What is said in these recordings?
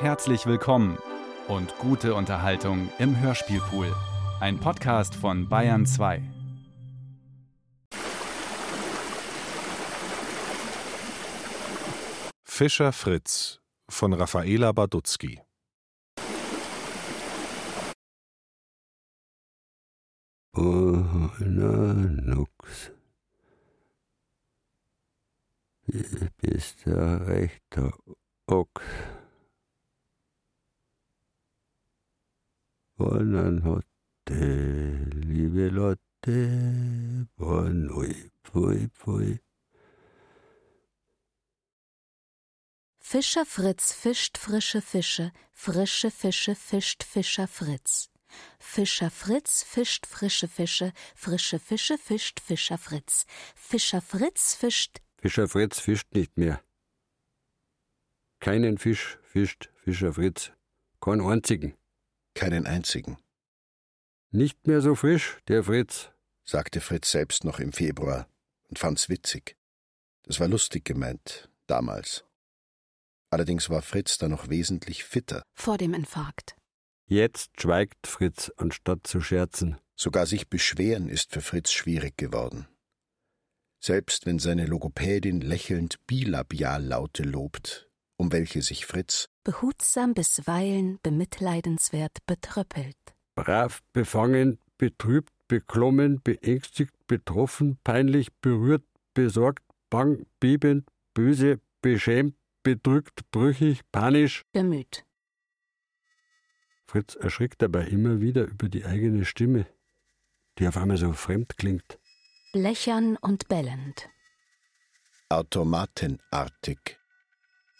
Herzlich willkommen und gute Unterhaltung im Hörspielpool. Ein Podcast von Bayern 2. Fischer Fritz von Raffaela Badutzky Oh, na, nux. Du bist ein rechter Ochs. Buonanotte, liebe Lotte, buonui, pfui, pfui. Fischer Fritz fischt frische Fische, frische Fische fischt Fischer Fritz. Fischer Fritz fischt frische Fische, frische Fische fischt Fischer Fritz. Fischer Fritz fischt. Fischer Fritz fischt nicht mehr. Keinen Fisch fischt Fischer Fritz. Keinen einzigen. Keinen einzigen, Nicht mehr so frisch, der Fritz. sagte Fritz selbst noch im Februar und fand's witzig. Das war lustig gemeint, damals. Allerdings war Fritz da noch wesentlich fitter. Vor dem Infarkt. Jetzt schweigt Fritz, anstatt zu scherzen. Sogar sich beschweren ist für Fritz schwierig geworden. Selbst wenn seine Logopädin lächelnd Bilabiallaute lobt, um welche sich Fritz, Behutsam bisweilen bemitleidenswert betröppelt. Brav, befangen, betrübt, beklommen, beängstigt, betroffen, peinlich, berührt, besorgt, bang, bebend, böse, beschämt, bedrückt, brüchig, panisch. Bemüht. Fritz erschrickt dabei immer wieder über die eigene Stimme, die auf einmal so fremd klingt. Blechern und bellend. automatenartig,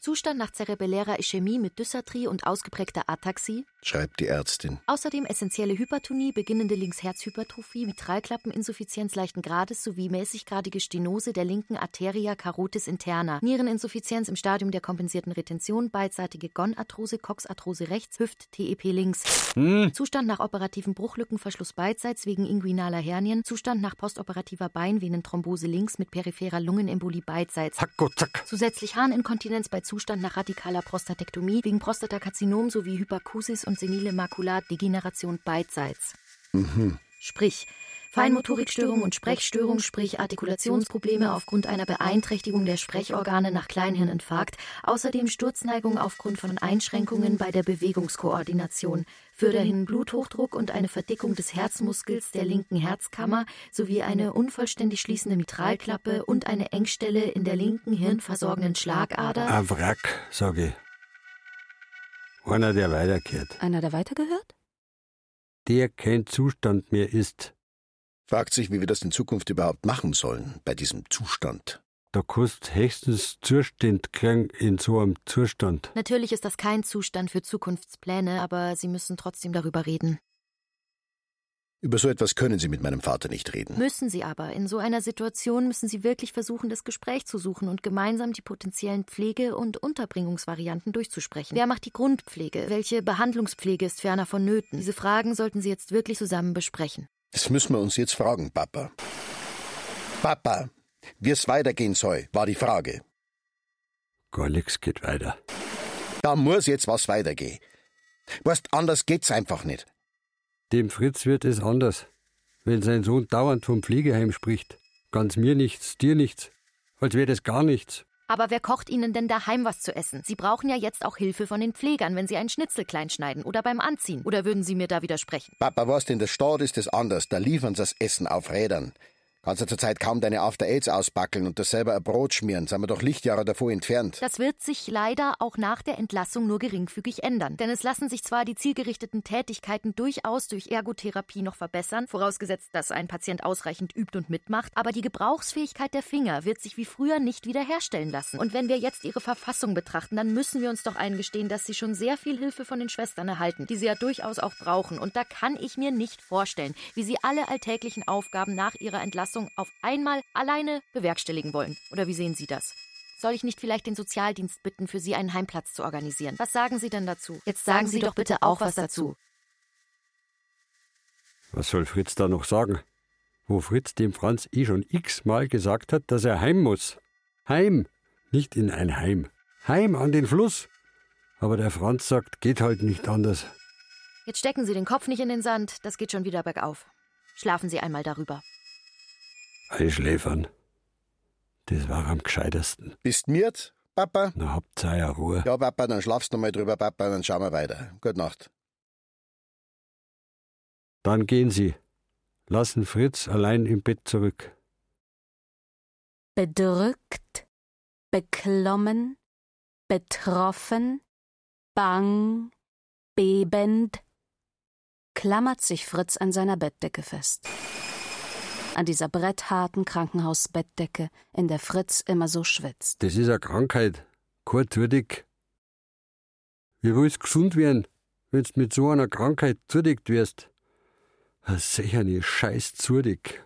Zustand nach zerebellärer Ischämie mit Dysarthrie und ausgeprägter Ataxie, schreibt die Ärztin. außerdem essentielle Hypertonie, beginnende Linksherzhypertrophie, Mitralklappeninsuffizienz leichten Grades sowie mäßiggradige Stenose der linken Arteria carotis interna, Niereninsuffizienz im Stadium der kompensierten Retention, beidseitige Gonarthrose, Coxarthrose rechts, Hüft-TEP links. Hm, Zustand nach operativen Bruchlückenverschluss beidseits wegen inguinaler Hernien, Zustand nach postoperativer Beinvenenthrombose links mit peripherer Lungenembolie beidseits. Hacko, zack. Zusätzlich Harninkontinenz bei Zustand nach radikaler Prostatektomie wegen Prostatakarzinom sowie Hyperkusis und senile Makulardegeneration beidseits. Mhm. Sprich, Feinmotorikstörung und Sprechstörung, sprich Artikulationsprobleme aufgrund einer Beeinträchtigung der Sprechorgane nach Kleinhirninfarkt, außerdem Sturzneigung aufgrund von Einschränkungen bei der Bewegungskoordination, Förderhin Bluthochdruck und eine Verdickung des Herzmuskels der linken Herzkammer sowie eine unvollständig schließende Mitralklappe und eine Engstelle in der linken hirnversorgenden Schlagader. Ein Wrack, sage ich. Einer, der weiterkehrt. Einer, der weitergehört? Der kein Zustand mehr ist. Fragt sich, wie wir das in Zukunft überhaupt machen sollen, bei diesem Zustand. Da kannst höchstens Zustand kriegen in so einem Zustand. Natürlich ist das kein Zustand für Zukunftspläne, aber Sie müssen trotzdem darüber reden. Über so etwas können Sie mit meinem Vater nicht reden. Müssen Sie aber. In so einer Situation müssen Sie wirklich versuchen, das Gespräch zu suchen und gemeinsam die potenziellen Pflege- und Unterbringungsvarianten durchzusprechen. Wer macht die Grundpflege? Welche Behandlungspflege ist ferner vonnöten? Diese Fragen sollten Sie jetzt wirklich zusammen besprechen. Das müssen wir uns jetzt fragen, Papa. Papa, wie es weitergehen soll, war die Frage. Gar nichts geht weiter. Da muss jetzt was weitergehen. Weißt, anders geht's einfach nicht. Dem Fritz wird es anders, wenn sein Sohn dauernd vom Pflegeheim spricht. Ganz mir nichts, dir nichts. Als wäre das gar nichts. Aber wer kocht Ihnen denn daheim was zu essen? Sie brauchen ja jetzt auch Hilfe von den Pflegern, wenn Sie einen Schnitzel klein schneiden oder beim Anziehen. Oder würden Sie mir da widersprechen? Papa, weißt, in der Stadt ist es anders. Da liefern sie das Essen auf Rädern. Kannst du zurzeit kaum deine After Aids ausbackeln und das selber ein Brot schmieren. Sind wir doch Lichtjahre davor entfernt. Das wird sich leider auch nach der Entlassung nur geringfügig ändern. Denn es lassen sich zwar die zielgerichteten Tätigkeiten durchaus durch Ergotherapie noch verbessern, vorausgesetzt, dass ein Patient ausreichend übt und mitmacht, aber die Gebrauchsfähigkeit der Finger wird sich wie früher nicht wiederherstellen lassen. Und wenn wir jetzt ihre Verfassung betrachten, dann müssen wir uns doch eingestehen, dass sie schon sehr viel Hilfe von den Schwestern erhalten, die sie ja durchaus auch brauchen. Und da kann ich mir nicht vorstellen, wie sie alle alltäglichen Aufgaben nach ihrer Entlassung auf einmal alleine bewerkstelligen wollen. Oder wie sehen Sie das? Soll ich nicht vielleicht den Sozialdienst bitten, für Sie einen Heimplatz zu organisieren? Was sagen Sie denn dazu? Jetzt sagen Sie doch bitte auch was dazu. Was soll Fritz da noch sagen? Wo Fritz dem Franz eh schon x-mal gesagt hat, dass er heim muss. Heim, nicht in ein Heim. Heim an den Fluss. Aber der Franz sagt, geht halt nicht anders. Jetzt stecken Sie den Kopf nicht in den Sand, das geht schon wieder bergauf. Schlafen Sie einmal darüber. Einschläfern. Das war am gescheitesten. Bist miert, Papa? Na, habt ihr ja Ruhe. Ja, Papa, dann schlafst du mal drüber, Papa, dann schauen wir weiter. Gute Nacht. Dann gehen Sie. Lassen Fritz allein im Bett zurück. Bedrückt, beklommen, betroffen, bang, bebend, klammert sich Fritz an seiner Bettdecke fest. An dieser brettharten Krankenhausbettdecke, in der Fritz immer so schwitzt. Das ist eine Krankheit. Zudig. Wie willst du gesund werden, wenn du mit so einer Krankheit zudickt wirst? Sicher eine Scheiß Zudig.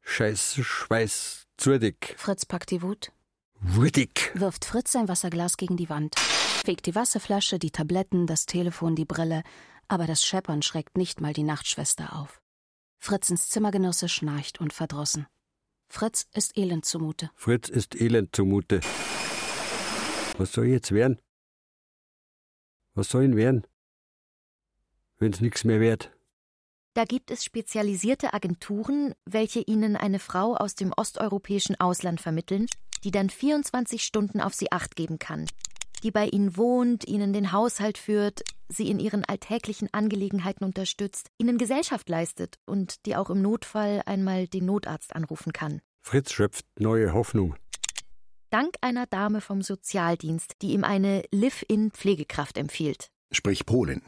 Scheiß Schweiß Zudig. Fritz packt die Wut, Wudig. wirft Fritz sein Wasserglas gegen die Wand, fegt die Wasserflasche, die Tabletten, das Telefon, die Brille, aber das Scheppern schreckt nicht mal die Nachtschwester auf. Fritzens Zimmergenosse schnarcht und verdrossen. Fritz ist elend zumute. Fritz ist elend zumute. Was soll jetzt werden? Was soll ihn werden? Wenn's nix mehr wert. Da gibt es spezialisierte Agenturen, welche Ihnen eine Frau aus dem osteuropäischen Ausland vermitteln, die dann 24 Stunden auf Sie acht geben kann, die bei Ihnen wohnt, Ihnen den Haushalt führt, Sie in Ihren alltäglichen Angelegenheiten unterstützt, Ihnen Gesellschaft leistet und die auch im Notfall einmal den Notarzt anrufen kann. Fritz schöpft neue Hoffnung. Dank einer Dame vom Sozialdienst, die ihm eine Live-in-Pflegekraft empfiehlt. Sprich Polin.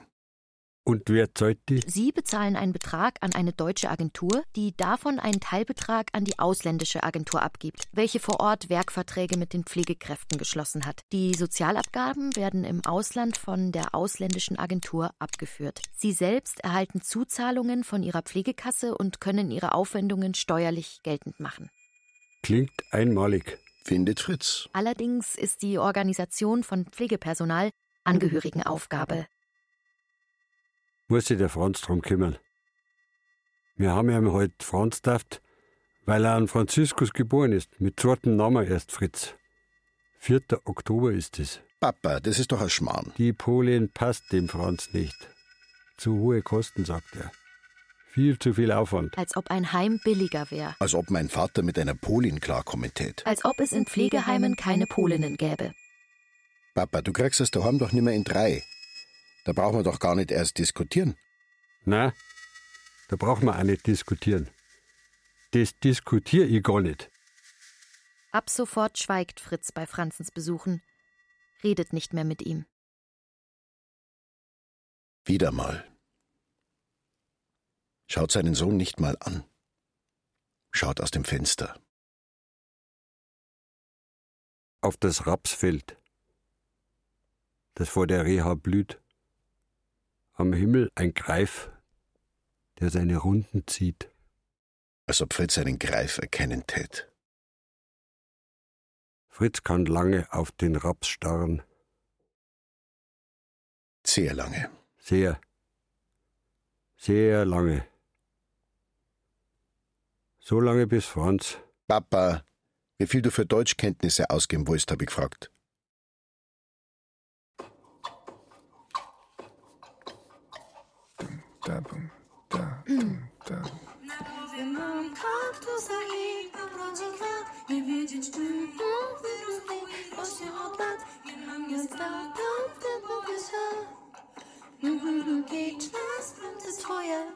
Und wer zahlt die? Sie bezahlen einen Betrag an eine deutsche Agentur, die davon einen Teilbetrag an die ausländische Agentur abgibt, welche vor Ort Werkverträge mit den Pflegekräften geschlossen hat. Die Sozialabgaben werden im Ausland von der ausländischen Agentur abgeführt. Sie selbst erhalten Zuzahlungen von ihrer Pflegekasse und können ihre Aufwendungen steuerlich geltend machen. Klingt einmalig. Findet Fritz. Allerdings ist die Organisation von Pflegepersonal Angehörigenaufgabe. Muss sich der Franz drum kümmern. Wir haben ihm heute Franz daft, weil er an Franziskus geboren ist. Mit zweitem Namen erst Fritz. 4. Oktober ist es. Papa, das ist doch ein Schmarrn. Die Polin passt dem Franz nicht. Zu hohe Kosten, sagt er. Viel zu viel Aufwand. Als ob ein Heim billiger wäre. Als ob mein Vater mit einer Polin klarkommen tät. Als ob es in Pflegeheimen keine Polinnen gäbe. Papa, du kriegst es daheim doch nimmer in drei. Da brauchen wir doch gar nicht erst diskutieren. Na, da brauchen wir auch nicht diskutieren. Das diskutiere ich gar nicht. Ab sofort schweigt Fritz bei Franzens Besuchen, redet nicht mehr mit ihm. Wieder mal. Schaut seinen Sohn nicht mal an. Schaut aus dem Fenster. Auf das Rapsfeld, das vor der Reha blüht. Am Himmel ein Greif, der seine Runden zieht. Als ob Fritz einen Greif erkennen tät. Fritz kann lange auf den Raps starren. Sehr lange. Sehr, sehr lange. So lange bis Franz. Papa, wie viel du für Deutschkenntnisse ausgeben willst, habe ich gefragt. ta, bum, ta, ta. Na głowie mam kaktusa i dobrodziejka Nie wiedzieć czym to wyrósł mi od lat Nie mam miasta, tam w Mógłbym czas, prędzej swoje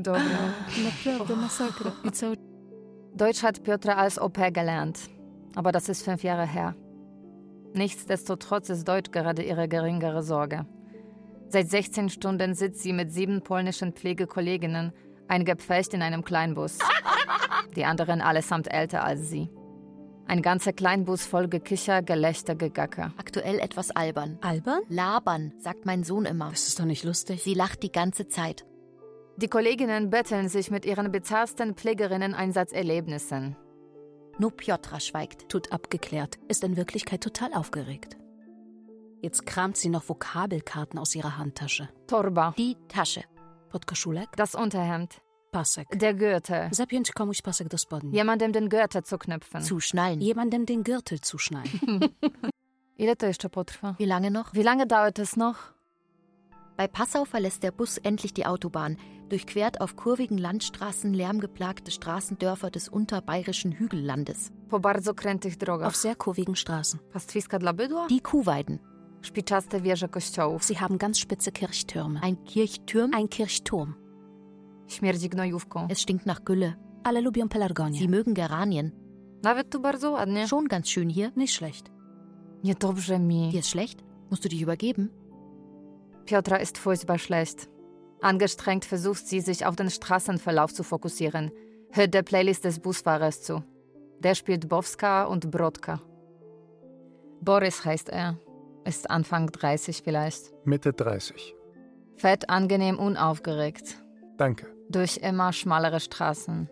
Dobra. Naprawdę masakra. I cały Deutsch hat Piotr als Au pair gelernt. Aber das ist fünf Jahre her. Nichtsdestotrotz ist Deutsch gerade ihre geringere Sorge. Seit 16 Stunden sitzt sie mit sieben polnischen Pflegekolleginnen, eingepfercht in einem Kleinbus. Die anderen allesamt älter als sie. Ein ganzer Kleinbus voll Gekicher, Gelächter, Gegacker. Aktuell etwas albern. Albern? Labern, sagt mein Sohn immer. Das ist doch nicht lustig. Sie lacht die ganze Zeit. Die Kolleginnen betteln sich mit ihren bizarrsten Pflegerinnen Einsatzerlebnissen. Nur Piotra schweigt. Tut abgeklärt, ist in Wirklichkeit total aufgeregt. Jetzt kramt sie noch Vokabelkarten aus ihrer Handtasche. Torba. Die Tasche. Podkoszulek, Das Unterhemd. pasek. Der Gürtel. Zapiąć komuś pasek do spodni. Jemandem den Gürtel zu knüpfen. Zuschnallen. Jemandem den Gürtel zuschneiden. Ile to jeszcze potrwa? Wie lange noch? Wie lange dauert es noch? Bei Passau verlässt der Bus endlich die Autobahn, durchquert auf kurvigen Landstraßen lärmgeplagte Straßendörfer des unterbayerischen Hügellandes. Po bardzo krętych drogach. Auf sehr kurvigen Straßen. Pastwiska dla bydła? Die Kuhweiden. Szpiczaste wieże kościołów. Sie haben ganz spitze Kirchtürme. Ein Kirchturm. Ein Kirchturm. Śmierdzi gnojówką. Es stinkt nach Gülle. Alle lubią pelargonie. Sie mögen Geranien. Nawet tu bardzo ładnie. Schon ganz schön hier. Nicht schlecht. Mi. Dir ist schlecht? Musst du dich übergeben? Piotra ist furchtbar schlecht. Angestrengt versucht sie, sich auf den Straßenverlauf zu fokussieren. Hört der Playlist des Busfahrers zu. Der spielt Bowska und Brodka. Boris heißt er. Ist Anfang 30 vielleicht. Mitte 30. Fett, angenehm, unaufgeregt. Danke. Durch immer schmalere Straßen.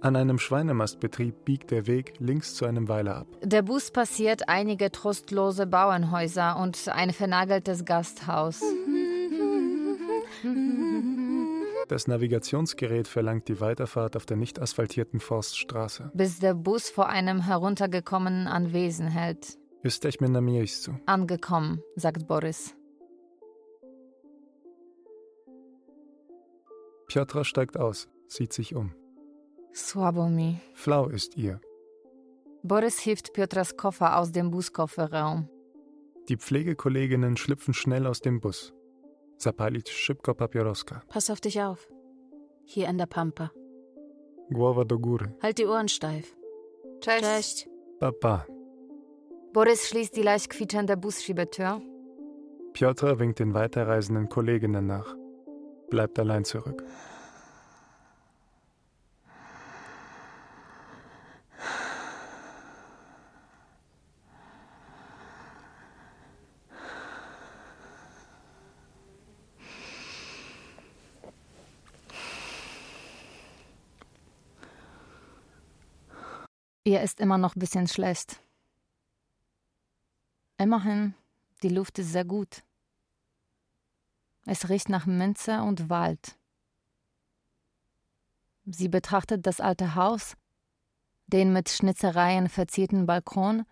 An einem Schweinemastbetrieb biegt der Weg links zu einem Weiler ab. Der Bus passiert einige trostlose Bauernhäuser und ein vernageltes Gasthaus. Das Navigationsgerät verlangt die Weiterfahrt auf der nicht asphaltierten Forststraße. Bis der Bus vor einem heruntergekommenen Anwesen hält. Jesteśmy na miejscu. Angekommen, sagt Boris. Piotra steigt aus, sieht sich um. Słabo mi. Flau ist ihr. Boris hilft Piotras Koffer aus dem Buskofferraum. Die Pflegekolleginnen schlüpfen schnell aus dem Bus. Zapalić szybko papieroska. Pass auf dich auf. Hier in der Pampa. Głowa do góry. Halt die Ohren steif. Cześć. Cześć. Papa. Boris schließt die leicht quietschende Busschiebetür. Piotra winkt den weiterreisenden Kolleginnen nach. Bleibt allein zurück. Ihr ist immer noch ein bisschen schlecht. Immerhin, die Luft ist sehr gut. Es riecht nach Minze und Wald. Sie betrachtet das alte Haus, den mit Schnitzereien verzierten Balkon,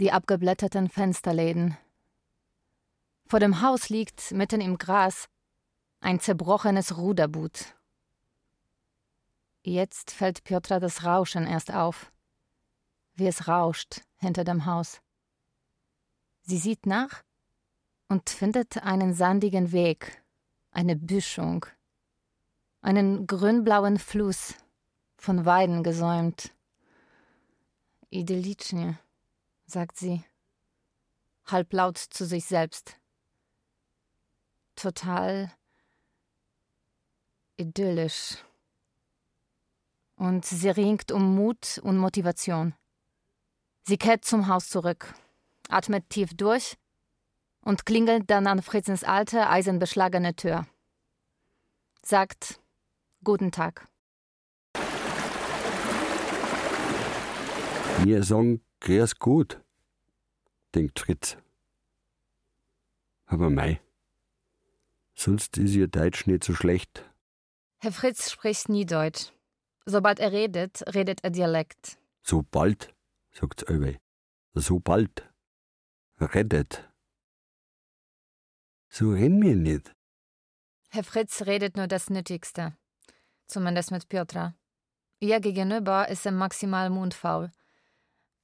die abgeblätterten Fensterläden. Vor dem Haus liegt mitten im Gras ein zerbrochenes Ruderboot. Jetzt fällt Piotra das Rauschen erst auf, wie es rauscht hinter dem Haus. Sie sieht nach und findet einen sandigen Weg, eine Büschung, einen grünblauen Fluss, von Weiden gesäumt. Idyllicznie, sagt sie, halblaut zu sich selbst. Total idyllisch. Und sie ringt um Mut und Motivation. Sie kehrt zum Haus zurück, atmet tief durch und klingelt dann an Fritzens alte, eisenbeschlagene Tür. Sagt Guten Tag. Wir sagen, grüß gut, denkt Fritz. Aber mei, sonst ist ihr Deutsch nicht so schlecht. Herr Fritz spricht nie Deutsch. Sobald er redet, redet er Dialekt. So bald, sagt's allweil. So bald. Redet. So renn mir nicht. Herr Fritz redet nur das Nötigste. Zumindest mit Piotra. Ihr gegenüber ist er maximal mundfaul.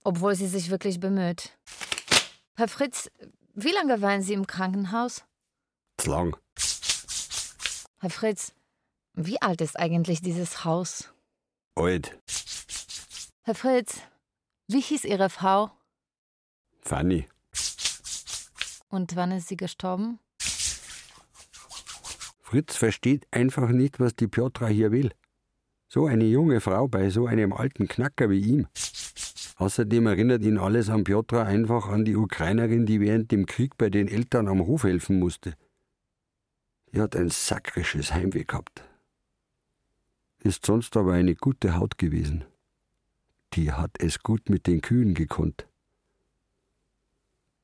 Obwohl sie sich wirklich bemüht. Herr Fritz, wie lange waren Sie im Krankenhaus? Zu lang. Herr Fritz, wie alt ist eigentlich dieses Haus? Alt. Herr Fritz, wie hieß Ihre Frau? Fanny. Und wann ist sie gestorben? Fritz versteht einfach nicht, was die Piotra hier will. So eine junge Frau bei so einem alten Knacker wie ihm. Außerdem erinnert ihn alles an Piotra einfach an die Ukrainerin, die während dem Krieg bei den Eltern am Hof helfen musste. Die hat ein sakrisches Heimweh gehabt. Ist sonst aber eine gute Haut gewesen. Die hat es gut mit den Kühen gekonnt.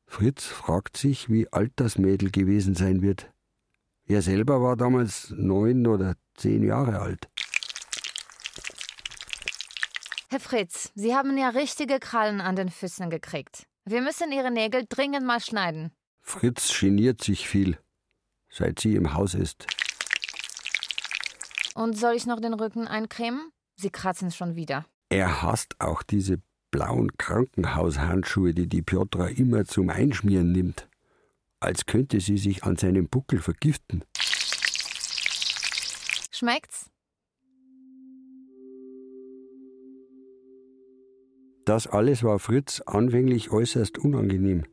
Fritz fragt sich, wie alt das Mädel gewesen sein wird. Er selber war damals neun oder zehn Jahre alt. Herr Fritz, Sie haben ja richtige Krallen an den Füßen gekriegt. Wir müssen Ihre Nägel dringend mal schneiden. Fritz geniert sich viel, seit sie im Haus ist. Und soll ich noch den Rücken eincremen? Sie kratzen schon wieder. Er hasst auch diese blauen Krankenhaushandschuhe, die die Piotra immer zum Einschmieren nimmt. Als könnte sie sich an seinem Buckel vergiften. Schmeckt's? Das alles war Fritz anfänglich äußerst unangenehm.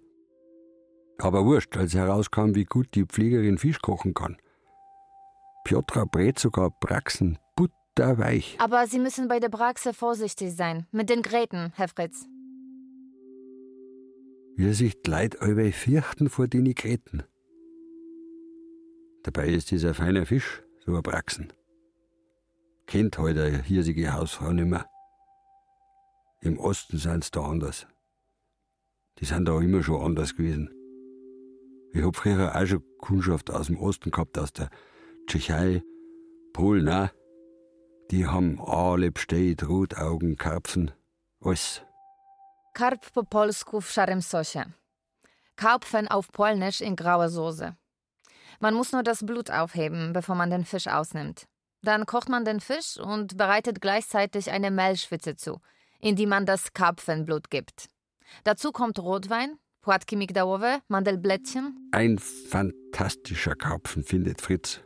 Aber wurscht, als herauskam, wie gut die Pflegerin Fisch kochen kann. Piotra brät sogar Praxen butterweich. Aber Sie müssen bei der Braxe vorsichtig sein. Mit den Gräten, Herr Fritz. Wie sich die Leute allweil fürchten vor den Gräten. Dabei ist dieser feiner Fisch so ein Praxen. Kennt heute eine hirsige Hausfrau nimmer. Im Osten sind's da anders. Die sind da immer schon anders gewesen. Ich hab früher auch schon Kundschaft aus dem Osten gehabt, aus der Tschechei, Polen auch. Die haben alle bestellt, Rotaugen, Karpfen, alles. Karp po polsku w szarym sosie. Karpfen auf Polnisch in grauer Soße. Man muss nur das Blut aufheben, bevor man den Fisch ausnimmt. Dann kocht man den Fisch und bereitet gleichzeitig eine Mehlschwitze zu, in die man das Karpfenblut gibt. Dazu kommt Rotwein, płatki migdałowe, Mandelblättchen. Ein fantastischer Karpfen, findet Fritz.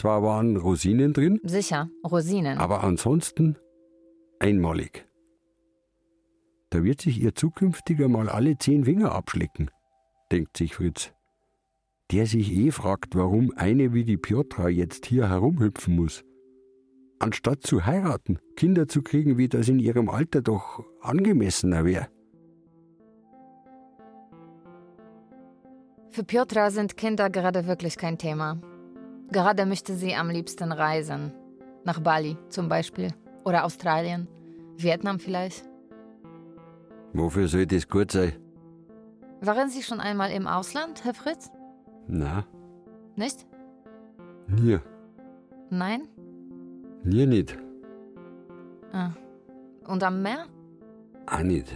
Zwar waren Rosinen drin, Sicher, Rosinen. aber ansonsten einmalig. Da wird sich ihr zukünftiger mal alle zehn Finger abschlecken, denkt sich Fritz. Der sich eh fragt, warum eine wie die Piotra jetzt hier herumhüpfen muss. Anstatt zu heiraten, Kinder zu kriegen, wie das in ihrem Alter doch angemessener wäre. Für Piotra sind Kinder gerade wirklich kein Thema. Gerade möchte sie am liebsten reisen. Nach Bali zum Beispiel. Oder Australien. Vietnam vielleicht. Wofür soll das gut sein? Waren Sie schon einmal im Ausland, Herr Fritz? Na, Nicht? nie, Nein? nie nicht, Ah. Und am Meer? auch nicht.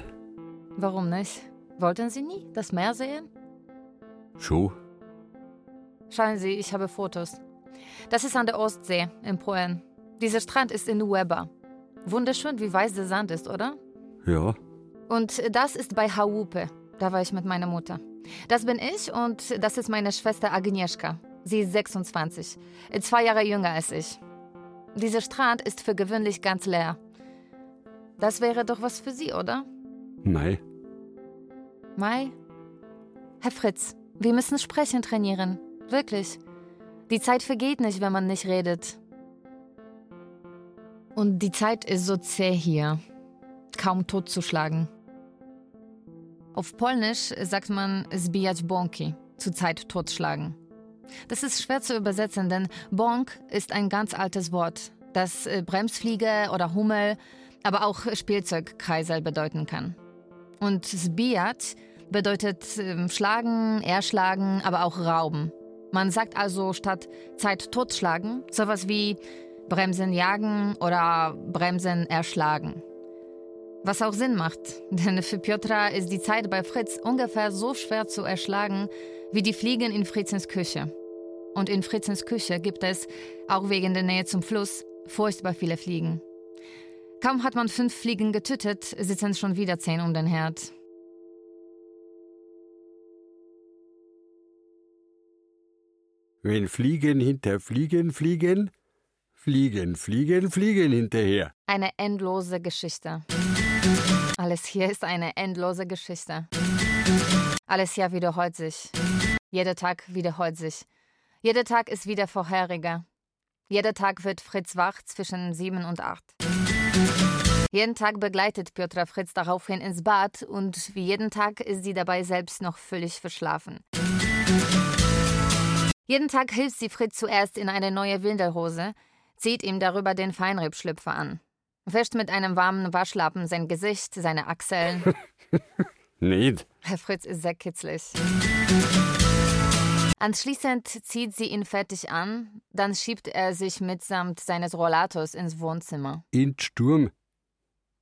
Warum nicht? Wollten Sie nie das Meer sehen? Schon? Schauen Sie, ich habe Fotos. Das ist an der Ostsee in Polen. Dieser Strand ist in Weber. Wunderschön, wie weiß der Sand ist, oder? Ja, Und das ist bei Hałupe. Da war ich mit meiner Mutter. Das bin ich und das ist meine Schwester Agnieszka. Sie ist 26, zwei Jahre jünger als ich. Dieser Strand ist für gewöhnlich ganz leer. Das wäre doch was für Sie, oder? mei, Mai? Herr Fritz, wir müssen sprechen trainieren. Wirklich. Die Zeit vergeht nicht, wenn man nicht redet. Und die Zeit ist so zäh hier. Kaum totzuschlagen. Auf Polnisch sagt man zbijać bąki, zur Zeit totschlagen. Das ist schwer zu übersetzen, denn Bonk ist ein ganz altes Wort, das äh, Bremsfliege oder Hummel, aber auch Spielzeugkreisel bedeuten kann. Und zbijać bedeutet ähm, schlagen, erschlagen, aber auch rauben. Man sagt also statt Zeit totschlagen sowas wie Bremsen jagen oder Bremsen erschlagen. Was auch Sinn macht, denn für Piotra ist die Zeit bei Fritz ungefähr so schwer zu erschlagen wie die Fliegen in Fritzens Küche. Und in Fritzens Küche gibt es, auch wegen der Nähe zum Fluss, furchtbar viele Fliegen. Kaum hat man fünf Fliegen getötet, sitzen schon wieder zehn um den Herd. Wenn Fliegen hinter Fliegen fliegen, fliegen, fliegen, fliegen hinterher. Eine endlose Geschichte. Alles hier ist eine endlose Geschichte. Alles hier wiederholt sich. Jeder Tag wiederholt sich. Jeder Tag ist wie der vorherige. Jeder Tag wird Fritz wach zwischen sieben und acht. Jeden Tag begleitet Piotra Fritz daraufhin ins Bad und wie jeden Tag ist sie dabei selbst noch völlig verschlafen. Jeden Tag hilft sie Fritz zuerst in eine neue Windelhose, zieht ihm darüber den Feinrippschlüpfer an. wäscht mit einem warmen Waschlappen sein Gesicht, seine Achseln. Nicht. Herr Fritz ist sehr kitzlig. Anschließend zieht sie ihn fertig an, dann schiebt er sich mitsamt seines Rollators ins Wohnzimmer. In Sturm.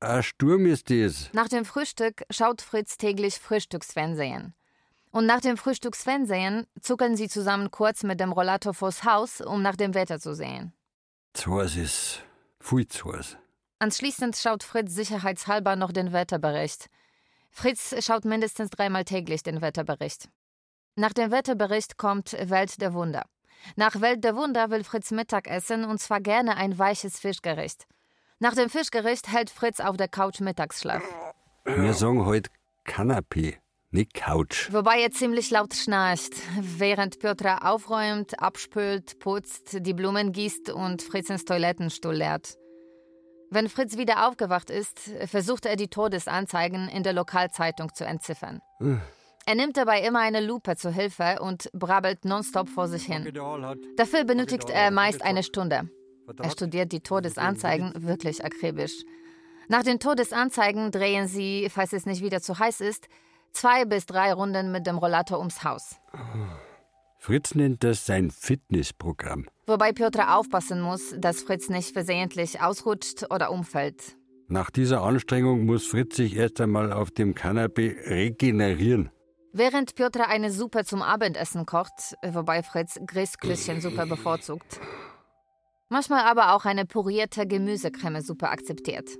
Ein Sturm ist das. Nach dem Frühstück schaut Fritz täglich Frühstücksfernsehen. Und nach dem Frühstücksfernsehen zuckeln sie zusammen kurz mit dem Rollator vors Haus, um nach dem Wetter zu sehen. Zu heiß ist viel zu heiß. Anschließend schaut Fritz sicherheitshalber noch den Wetterbericht. Fritz schaut mindestens dreimal täglich den Wetterbericht. Nach dem Wetterbericht kommt Welt der Wunder. Nach Welt der Wunder will Fritz Mittag essen und zwar gerne ein weiches Fischgericht. Nach dem Fischgericht hält Fritz auf der Couch Mittagsschlaf. Wir sagen heute Kanapee, nicht Couch. Wobei er ziemlich laut schnarcht, während Piotr aufräumt, abspült, putzt, die Blumen gießt und Fritzens Toilettenstuhl leert. Wenn Fritz wieder aufgewacht ist, versucht er die Todesanzeigen in der Lokalzeitung zu entziffern. Er nimmt dabei immer eine Lupe zur Hilfe und brabbelt nonstop vor sich hin. Dafür benötigt er meist eine Stunde. Er studiert die Todesanzeigen wirklich akribisch. Nach den Todesanzeigen drehen sie, falls es nicht wieder zu heiß ist, zwei bis drei Runden mit dem Rollator ums Haus. Fritz nennt das sein Fitnessprogramm. Wobei Piotr aufpassen muss, dass Fritz nicht versehentlich ausrutscht oder umfällt. Nach dieser Anstrengung muss Fritz sich erst einmal auf dem Kanapee regenerieren. Während Piotr eine Suppe zum Abendessen kocht, wobei Fritz Grießklößchensuppe bevorzugt. Manchmal aber auch eine purierte Gemüsecremesuppe akzeptiert.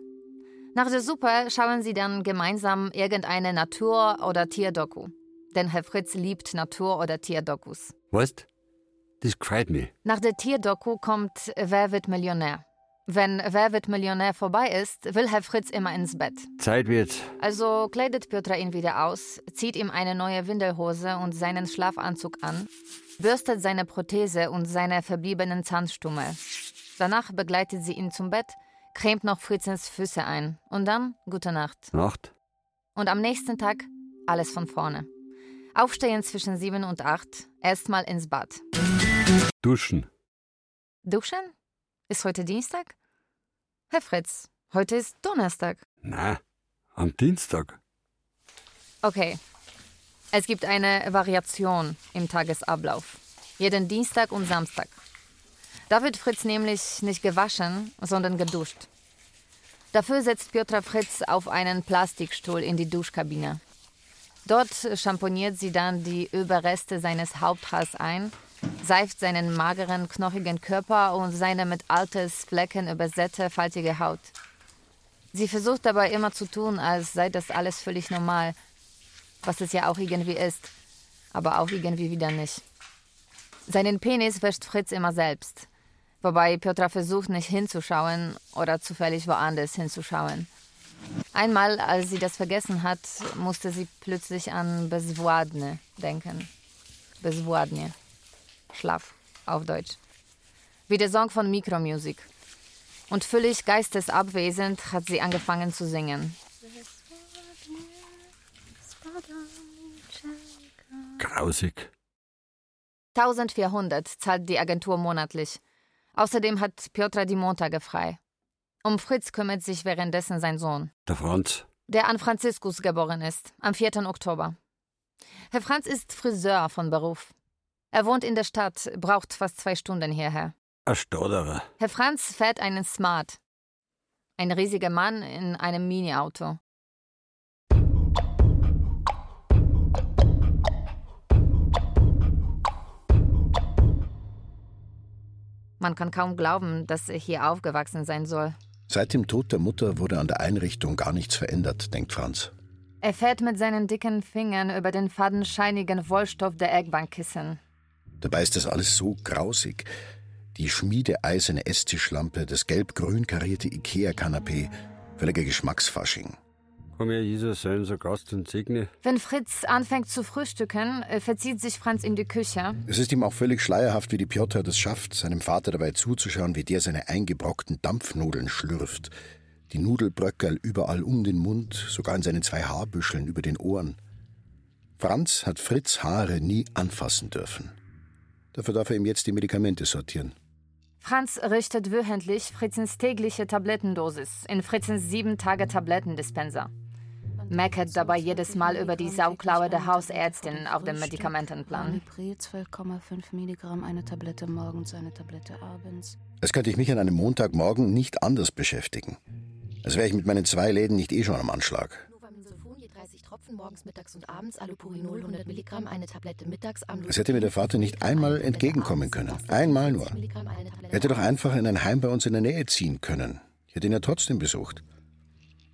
Nach der Suppe schauen sie dann gemeinsam irgendeine Natur- oder Tierdoku. Denn Herr Fritz liebt Natur- oder Tierdokus. Das gefällt mir. Nach der Tierdoku kommt Wer wird Millionär? Wenn Wer wird Millionär vorbei ist, will Herr Fritz immer ins Bett. Zeit wird. Also kleidet Piotr ihn wieder aus, zieht ihm eine neue Windelhose und seinen Schlafanzug an, bürstet seine Prothese und seine verbliebenen Zahnstummel. Danach begleitet sie ihn zum Bett, cremt noch Fritzens Füße ein und dann gute Nacht. Nacht. Und am nächsten Tag alles von vorne. Aufstehen zwischen sieben und acht, erstmal ins Bad. Duschen. Duschen? Ist heute Dienstag? Herr Fritz, heute ist Donnerstag. Na, am Dienstag. Okay. Es gibt eine Variation im Tagesablauf. Jeden Dienstag und Samstag. Da wird Fritz nämlich nicht gewaschen, sondern geduscht. Dafür setzt Piotr Fritz auf einen Plastikstuhl in die Duschkabine. Dort schamponiert sie dann die Überreste seines Haupthaars ein, seift seinen mageren, knochigen Körper und seine mit altes Flecken übersäte, faltige Haut. Sie versucht dabei immer zu tun, als sei das alles völlig normal, was es ja auch irgendwie ist, aber auch irgendwie wieder nicht. Seinen Penis wäscht Fritz immer selbst, wobei Piotr versucht, nicht hinzuschauen oder zufällig woanders hinzuschauen. Einmal, als sie das vergessen hat, musste sie plötzlich an Bezwładne denken. Bezwładnie. Schlaf, auf Deutsch. Wie der Song von Micromusic. Und völlig geistesabwesend hat sie angefangen zu singen. Grausig. 1400 zahlt die Agentur monatlich. Außerdem hat Piotr die Montage frei. Um Fritz kümmert sich währenddessen sein Sohn, Der Franz. der an Franziskus geboren ist, am 4. Oktober. Herr Franz ist Friseur von Beruf. Er wohnt in der Stadt, braucht fast zwei Stunden hierher. Ein Stotterer. Herr Franz fährt einen Smart. Ein riesiger Mann in einem Mini-Auto. Man kann kaum glauben, dass er hier aufgewachsen sein soll. Seit dem Tod der Mutter wurde an der Einrichtung gar nichts verändert, denkt Franz. Er fährt mit seinen dicken Fingern über den fadenscheinigen Wollstoff der Eckbankkissen. Dabei ist das alles so grausig. Die schmiedeeiserne Esstischlampe, das gelb-grün karierte Ikea-Kanapee, völliger Geschmacksfasching. Komm her, Jesus, sein so Gast und segne. Wenn Fritz anfängt zu frühstücken, äh, verzieht sich Franz in die Küche. Es ist ihm auch völlig schleierhaft, wie die Piotr das schafft, seinem Vater dabei zuzuschauen, wie der seine eingebrockten Dampfnudeln schlürft. Die Nudelbröckerl überall um den Mund, sogar in seinen zwei Haarbüscheln über den Ohren. Franz hat Fritz Haare nie anfassen dürfen. Dafür darf er ihm jetzt die Medikamente sortieren. Franz richtet wöchentlich Fritzens tägliche Tablettendosis in Fritzens sieben Tage Tablettendispenser. Meckert dabei jedes Mal über die Sauklaue der Hausärztin auf dem Medikamentenplan. Alipre 12,5 Milligramm, eine Tablette morgens, eine Tablette abends. Als könnte ich mich an einem Montagmorgen nicht anders beschäftigen. Als wäre ich mit meinen zwei Läden nicht eh schon am Anschlag. Novamilsofon je 30 Tropfen morgens, mittags und abends, Allopurinol 100 Milligramm, eine Tablette mittags, Es hätte mir der Vater nicht einmal entgegenkommen können. Einmal nur. Er hätte doch einfach in ein Heim bei uns in der Nähe ziehen können. Ich hätte ihn ja trotzdem besucht.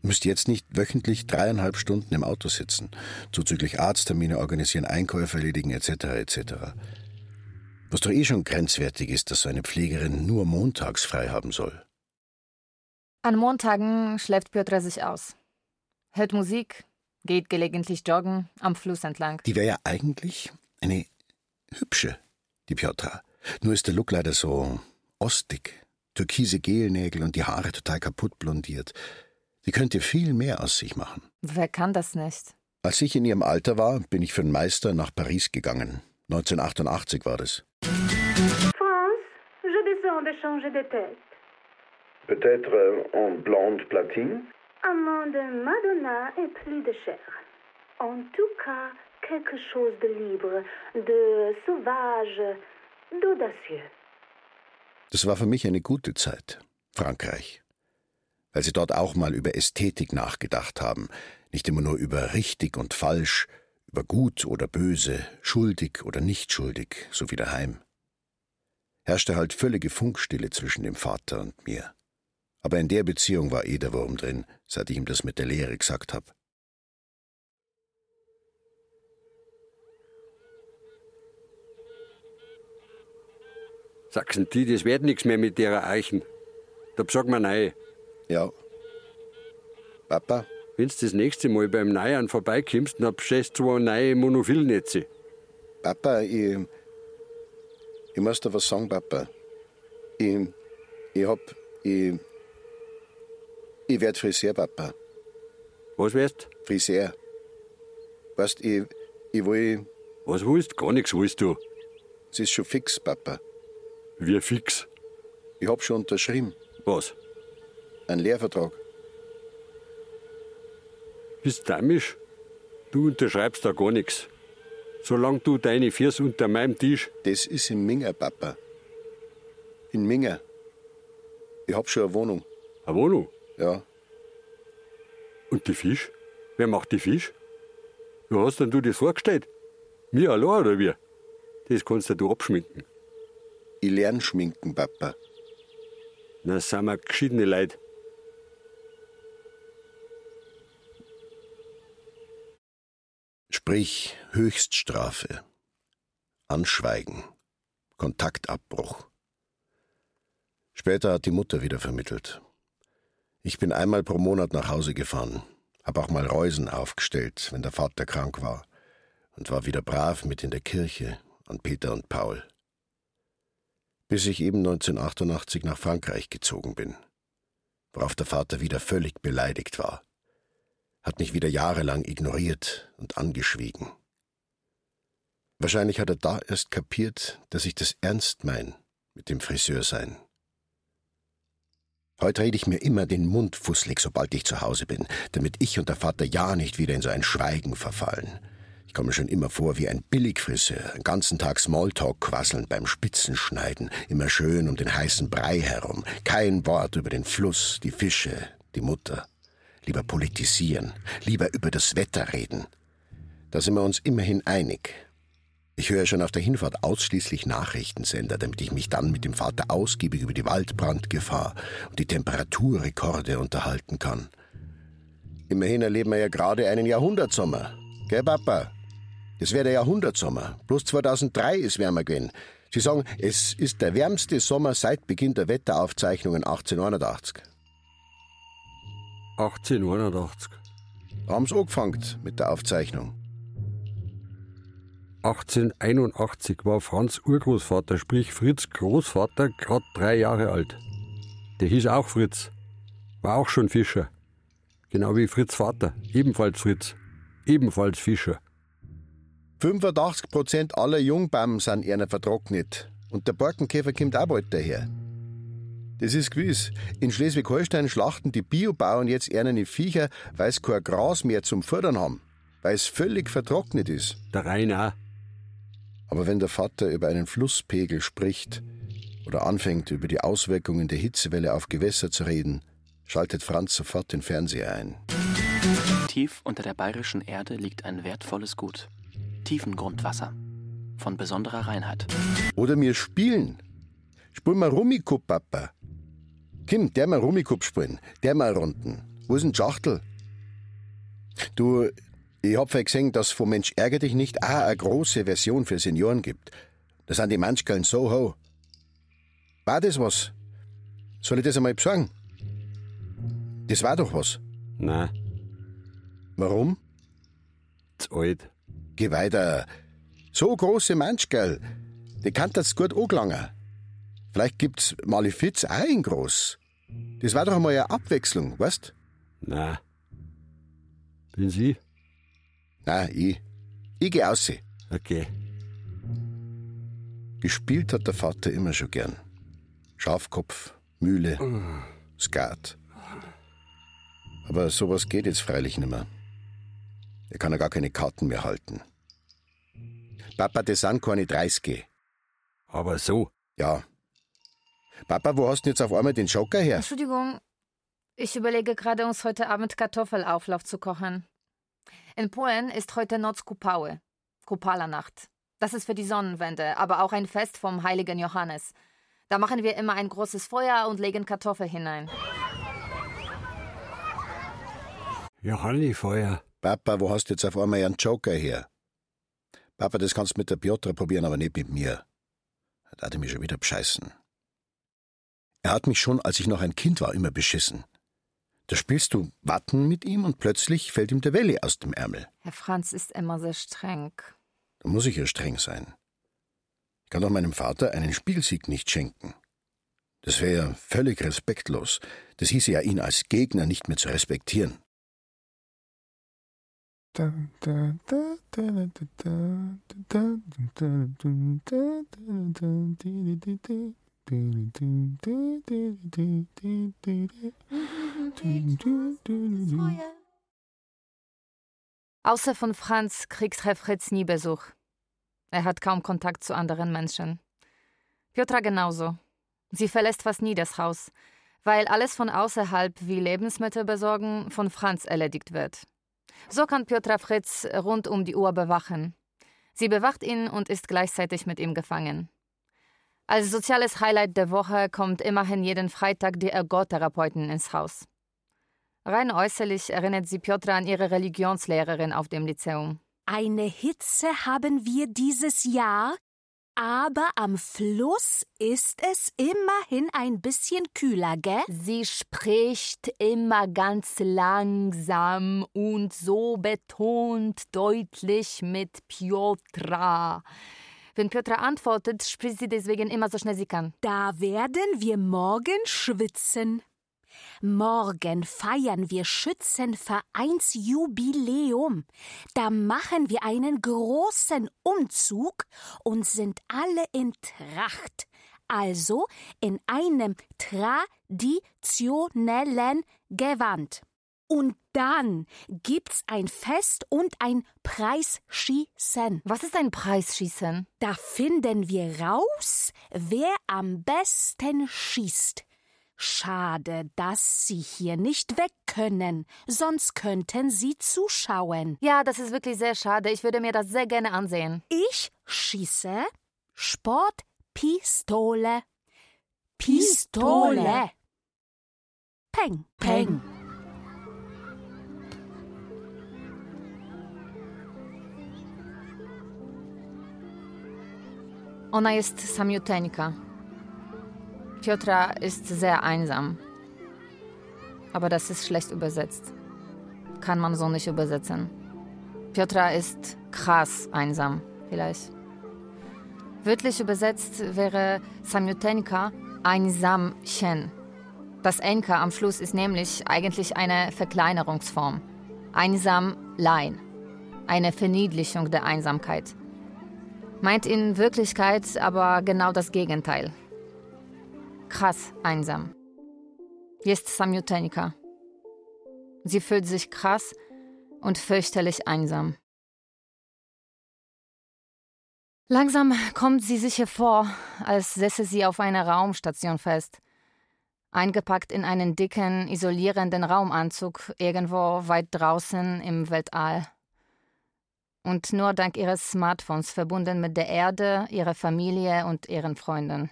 Müsste jetzt nicht wöchentlich dreieinhalb Stunden im Auto sitzen, zuzüglich Arzttermine organisieren, Einkäufe erledigen etc. etc. Was doch eh schon grenzwertig ist, dass so eine Pflegerin nur montags frei haben soll. An Montagen schläft Piotr sich aus. Hört Musik, geht gelegentlich joggen am Fluss entlang. Die wäre ja eigentlich eine hübsche, die Piotra. Nur ist der Look leider so ostig. Türkise Gelnägel und die Haare total kaputt blondiert. Die könnte viel mehr aus sich machen. Wer kann das nicht? Als ich in ihrem Alter war, bin ich für den Meister nach Paris gegangen. 1988 war das. France, je descends de changer de tête. Peut-être euh, en blonde platine Amant de Madonna et plus de chair. En tout cas, quelque chose de libre, de sauvage, d'audacieux. Das war für mich eine gute Zeit. Frankreich. Weil sie dort auch mal über Ästhetik nachgedacht haben. Nicht immer nur über richtig und falsch, über gut oder böse, schuldig oder nicht schuldig, so wie daheim. Herrschte halt völlige Funkstille zwischen dem Vater und mir. Aber in der Beziehung war eh der Wurm drin, seit ich ihm das mit der Lehre gesagt hab. Sagsen die, das wird nichts mehr mit ihrer Eichen. Da sag mal nein. Ja. Papa? Wenn du das nächste Mal beim Neuern vorbeikommst, dann bestellst du zwei neue Monofilnetze. Papa, ich. Ich muss dir was sagen, Papa. Ich. Ich hab. Ich. Ich werd Friseur, Papa. Was wärst? Friseur. Weißt, ich. Ich will. Was willst? Gar nichts willst du. Es ist schon fix, Papa. Wie fix? Ich hab schon unterschrieben. Was? Ein Lehrvertrag. Bist dämisch? Du unterschreibst da gar nichts. Solange du deine Füße unter meinem Tisch. Das ist in Minger, Papa. In Minger. Ich hab schon eine Wohnung. Eine Wohnung? Ja. Und die Fisch? Wer macht die Fisch? Wie hast denn du das vorgestellt? Mir allein oder wie? Das kannst du abschminken. Ich lern schminken, Papa. Na, sind wir geschiedene Leute. Sprich Höchststrafe. Anschweigen. Kontaktabbruch. Später hat die Mutter wieder vermittelt. Ich bin einmal pro Monat nach Hause gefahren, hab auch mal Reusen aufgestellt, wenn der Vater krank war, und war wieder brav mit in der Kirche an Peter und Paul. Bis ich eben 1988 nach Frankreich gezogen bin, worauf der Vater wieder völlig beleidigt war hat mich wieder jahrelang ignoriert und angeschwiegen. Wahrscheinlich hat er da erst kapiert, dass ich das ernst mein mit dem Friseursein. Heute rede ich mir immer den Mund fusselig, sobald ich zu Hause bin, damit ich und der Vater ja nicht wieder in so ein Schweigen verfallen. Ich komme schon immer vor wie ein Billigfriseur, den ganzen Tag Smalltalk quasseln beim Spitzenschneiden, immer schön um den heißen Brei herum, kein Wort über den Fluss, die Fische, die Mutter lieber politisieren, lieber über das Wetter reden. Da sind wir uns immerhin einig. Ich höre schon auf der Hinfahrt ausschließlich Nachrichtensender, damit ich mich dann mit dem Vater ausgiebig über die Waldbrandgefahr und die Temperaturrekorde unterhalten kann. Immerhin erleben wir ja gerade einen Jahrhundertsommer. Gell, Papa? Das wäre der Jahrhundertsommer. Plus 2003 ist wärmer gewesen. Sie sagen, es ist der wärmste Sommer seit Beginn der Wetteraufzeichnungen 1889. 1881. Haben sie angefangen mit der Aufzeichnung? 1881 war Franz Urgroßvater, sprich Fritz Großvater, gerade drei Jahre alt. Der hieß auch Fritz, war auch schon Fischer. Genau wie Fritz Vater, ebenfalls Fritz, ebenfalls Fischer. 85 Prozent aller Jungbäume sind eher vertrocknet. Und der Borkenkäfer kommt auch bald daher. Das ist gewiss. In Schleswig-Holstein schlachten die Biobauern jetzt ernene Viecher, weil sie kein Gras mehr zum Fördern haben. Weil es völlig vertrocknet ist. Der auch. Aber wenn der Vater über einen Flusspegel spricht oder anfängt, über die Auswirkungen der Hitzewelle auf Gewässer zu reden, schaltet Franz sofort den Fernseher ein. Tief unter der bayerischen Erde liegt ein wertvolles Gut. Tiefengrundwasser. Von besonderer Reinheit. Oder wir spielen. Spielen wir Rummikub, Papa. Kim, der mal Rummikub spielen. Der mal Runden. Wo ist denn die Schachtel? Du, ich hab vorhin gesehen, dass vom Mensch ärger dich nicht auch eine große Version für Senioren gibt. Da sind die Manschkel in Soho. War das was? Soll ich das einmal sagen? Das war doch was. Nein, Warum? zu alt. Geh weiter. So große Manschkerl, die kann das gut angelangen. Vielleicht gibt's Malefiz auch in groß. Das war doch einmal eine Abwechslung, weißt? Nein. Bin Sie? Nein, ich. Ich geh aus. Okay. Gespielt hat der Vater immer schon gern. Schafkopf, Mühle, Skat. Aber sowas geht jetzt freilich nimmer. Er kann ja gar keine Karten mehr halten. Papa, das sind keine 30. Aber so. Ja. Papa, wo hast du denn jetzt auf einmal den Joker her? Entschuldigung, ich überlege gerade, uns heute Abend Kartoffelauflauf zu kochen. In Polen ist heute Noc Kupały, Kupala-Nacht. Das ist für die Sonnenwende, aber auch ein Fest vom heiligen Johannes. Da machen wir immer ein großes Feuer und legen Kartoffeln hinein. Johannifeuer. Papa, wo hast du jetzt auf einmal einen Joker her? Papa, das kannst du mit der Piotra probieren, aber nicht mit mir. Da hat er mich schon wieder bescheißen. Er hat mich schon, als ich noch ein Kind war, immer beschissen. Da spielst du Watten mit ihm und plötzlich fällt ihm der Welle aus dem Ärmel. Herr Franz ist immer sehr streng. Da muss ich ja streng sein. Ich kann doch meinem Vater einen Spielsieg nicht schenken. Das wäre ja völlig respektlos. Das hieße ja, ihn als Gegner nicht mehr zu respektieren. Außer von Franz kriegt Herr Fritz nie Besuch. Er hat kaum Kontakt zu anderen Menschen. Piotra genauso. Sie verlässt fast nie das Haus, weil alles von außerhalb wie Lebensmittel besorgen von Franz erledigt wird. So kann Piotra Fritz rund um die Uhr bewachen. Sie bewacht ihn und ist gleichzeitig mit ihm gefangen. Als soziales Highlight der Woche kommt immerhin jeden Freitag die Ergotherapeutin ins Haus. Rein äußerlich erinnert sie Piotra an ihre Religionslehrerin auf dem Lyzeum. Eine Hitze haben wir dieses Jahr, aber am Fluss ist es immerhin ein bisschen kühler, gell? Sie spricht immer ganz langsam und so betont deutlich mit Piotra. Wenn Piotra antwortet, spricht sie deswegen immer so schnell sie kann. Da werden wir morgen schwitzen. Morgen feiern wir Schützenvereinsjubiläum. Da machen wir einen großen Umzug und sind alle in Tracht. Also in einem traditionellen Gewand. Und dann gibt's ein Fest und ein Preisschießen. Was ist ein Preisschießen? Da finden wir raus, wer am besten schießt. Schade, dass Sie hier nicht weg können, sonst könnten Sie zuschauen. Ja, das ist wirklich sehr schade. Ich würde mir das sehr gerne ansehen. Ich schieße Sportpistole. Pistole. Peng, peng. Ona jest samiuteńka. Piotra ist sehr einsam. Aber das ist schlecht übersetzt. Kann man so nicht übersetzen. Piotra ist krass einsam, vielleicht. Wörtlich übersetzt wäre Samiutenka Einsamchen. Das Enka am Schluss ist nämlich eigentlich eine Verkleinerungsform. Einsamlein. Eine Verniedlichung der Einsamkeit. Meint in Wirklichkeit aber genau das Gegenteil. krass einsam. Jest samiuteńka. Sie fühlt sich krass und fürchterlich einsam. Langsam kommt sie sich hervor, als säße sie auf einer Raumstation fest. Eingepackt in einen dicken, isolierenden Raumanzug irgendwo weit draußen im Weltall. Und nur dank ihres Smartphones verbunden mit der Erde, ihrer Familie und ihren Freunden.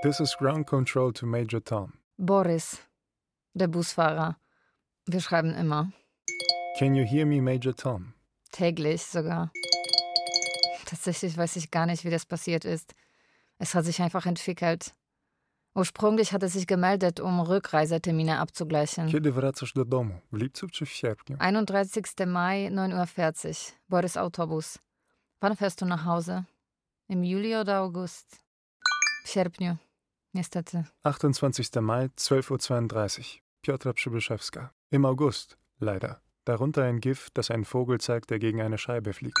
This is ground control to Major Tom. Boris, der Busfahrer. Wir schreiben immer. Can you hear me, Major Tom? Täglich sogar. Tatsächlich weiß ich gar nicht, wie das passiert ist. Es hat sich einfach entwickelt. Ursprünglich hat er sich gemeldet, um Rückreisetermine abzugleichen. Kiedy wracasz do domu? W lipcu czy w sierpniu? 31. Mai, 9.40 Uhr. Boris Autobus. Wann fährst du nach Hause? Im Juli oder August? W sierpniu. Niestety. 28. Mai, 12.32 Uhr. Piotra Przybyszewska. Im August, leider. Darunter ein GIF, das einen Vogel zeigt, der gegen eine Scheibe fliegt.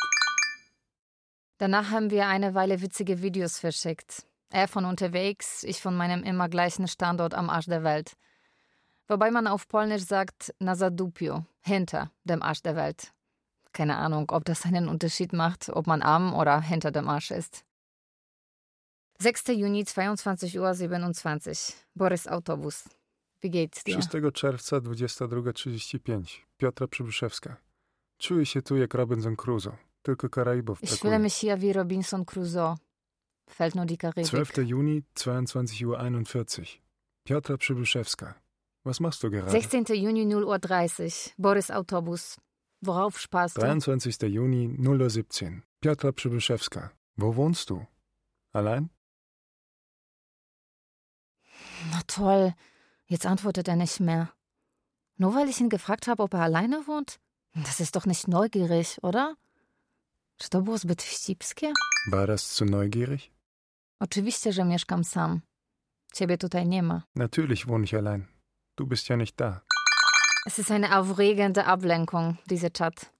Danach haben wir eine Weile witzige Videos verschickt. Er von unterwegs, ich von meinem immer gleichen Standort am Arsch der Welt. Wobei man auf Polnisch sagt na zadupiu, hinter dem Arsch der Welt. Keine Ahnung, ob das einen Unterschied macht, ob man am oder hinter dem Arsch ist. 6. Juni, 22.27 Uhr. Boris Autobus. Wie geht's dir? 6 czerwca, 22.35 Piotra Przybyszewska. Czuję się tu jak Robinson Crusoe, tylko Karaibów Ich fühle brakuje. mich hier wie Robinson Crusoe. Die Karibik. 12. Juni, 22.41 Uhr. Piotra Przybyszewska. Was machst du gerade? 16. Juni 0.30 Uhr. Boris Autobus. Worauf sparst du? 23. Juni, 0.17 Uhr. Piotra Przybyszewska. Wo wohnst du? Allein? Na toll. Jetzt antwortet er nicht mehr. Nur weil ich ihn gefragt habe, ob er alleine wohnt? Das ist doch nicht neugierig, oder? Czy to było zbyt wścibskie? War das zu neugierig? Oczywiście, że mieszkam sam. Ciebie tutaj nie ma. Natürlich wohne ich allein. Du bist ja nicht da. Es ist eine aufregende Ablenkung, dieser Chat.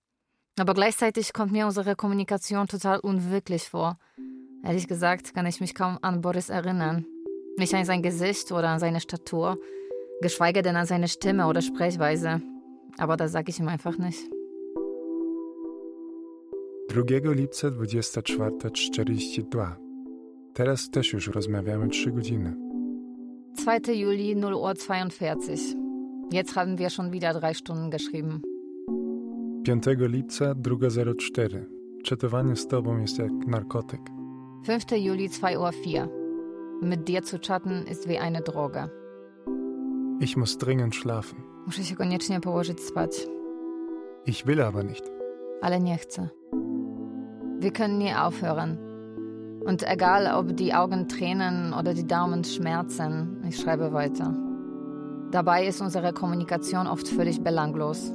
Aber gleichzeitig kommt mir unsere Kommunikation total unwirklich vor. Ehrlich gesagt kann ich mich kaum an Boris erinnern. Nicht an sein Gesicht oder an seine Statur, geschweige denn an seine Stimme oder Sprechweise. Aber das sage ich ihm einfach nicht. 2 lipca 24.42. Teraz też już rozmawiamy 3 godziny. 2. Juli 0 Uhr 42. Jetzt haben wir schon wieder drei Stunden geschrieben. 5 lipca 2.04. Czatowanie z tobą jest jak narkotyk. 5. Juli 2 Uhr 4. Mit dir zu chatten ist wie eine Droge. Ich muss dringend schlafen. Muszę się koniecznie położyć spać, Ich will aber nicht. ale nie chcę. Wir können nie aufhören. Und egal, ob die Augen tränen oder die Daumen schmerzen, ich schreibe weiter. Dabei ist unsere Kommunikation oft völlig belanglos.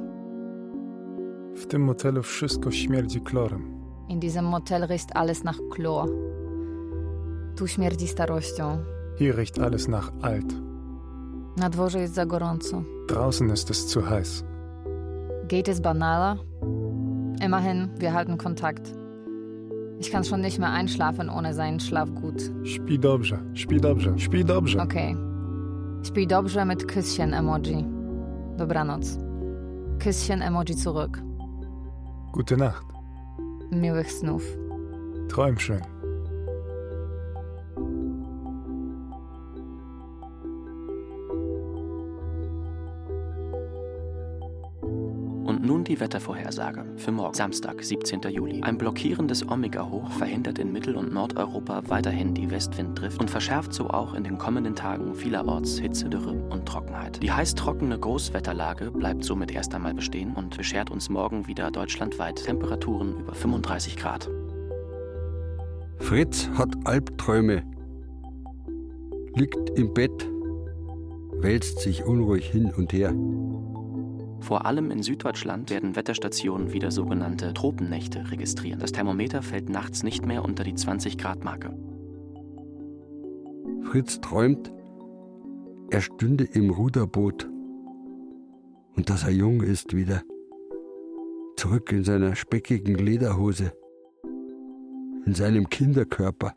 W tym motelu wszystko śmierdzi klorem. In diesem Motel riecht alles nach Chlor. Tu śmierdzi starością. Hier riecht alles nach alt. Na dworze jest za gorąco. Draußen ist es zu heiß. Geht es banaler? Immerhin, wir halten Kontakt. Ich kann schon nicht mehr einschlafen ohne seinen Schlafgut. Śpi dobrze, śpi dobrze, śpi dobrze. Okay. Śpi dobrze mit Küsschen-Emoji. Dobranoc. Küsschen-Emoji zurück. Gute Nacht. Miłych snów. Träum schön. Die Wettervorhersage für morgen, Samstag, 17. Juli. Ein blockierendes Omega-Hoch verhindert in Mittel- und Nordeuropa weiterhin die Westwinddrift und verschärft so auch in den kommenden Tagen vielerorts Hitze, Dürre und Trockenheit. Die heiß-trockene Großwetterlage bleibt somit erst einmal bestehen und beschert uns morgen wieder deutschlandweit Temperaturen über 35 Grad. Fritz hat Albträume, liegt im Bett, wälzt sich unruhig hin und her. Vor allem in Süddeutschland werden Wetterstationen wieder sogenannte Tropennächte registrieren. Das Thermometer fällt nachts nicht mehr unter die 20-Grad-Marke. Fritz träumt, er stünde im Ruderboot und dass er jung ist wieder, zurück in seiner speckigen Lederhose, in seinem Kinderkörper.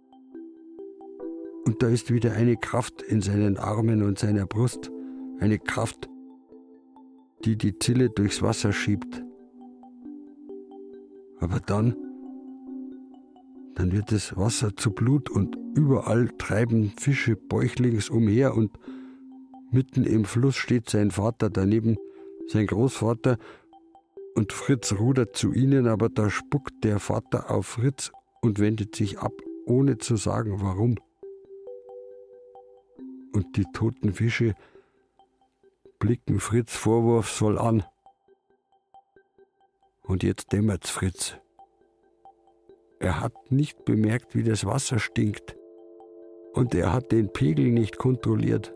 Und da ist wieder eine Kraft in seinen Armen und seiner Brust. Eine Kraft, die die Zille durchs Wasser schiebt. Aber dann, dann wird das Wasser zu Blut und überall treiben Fische bäuchlings umher und mitten im Fluss steht sein Vater daneben, sein Großvater, und Fritz rudert zu ihnen, aber da spuckt der Vater auf Fritz und wendet sich ab, ohne zu sagen warum. Und die toten Fische blicken Fritz vorwurfsvoll an. Und jetzt dämmert's Fritz. Er hat nicht bemerkt, wie das Wasser stinkt. Und er hat den Pegel nicht kontrolliert.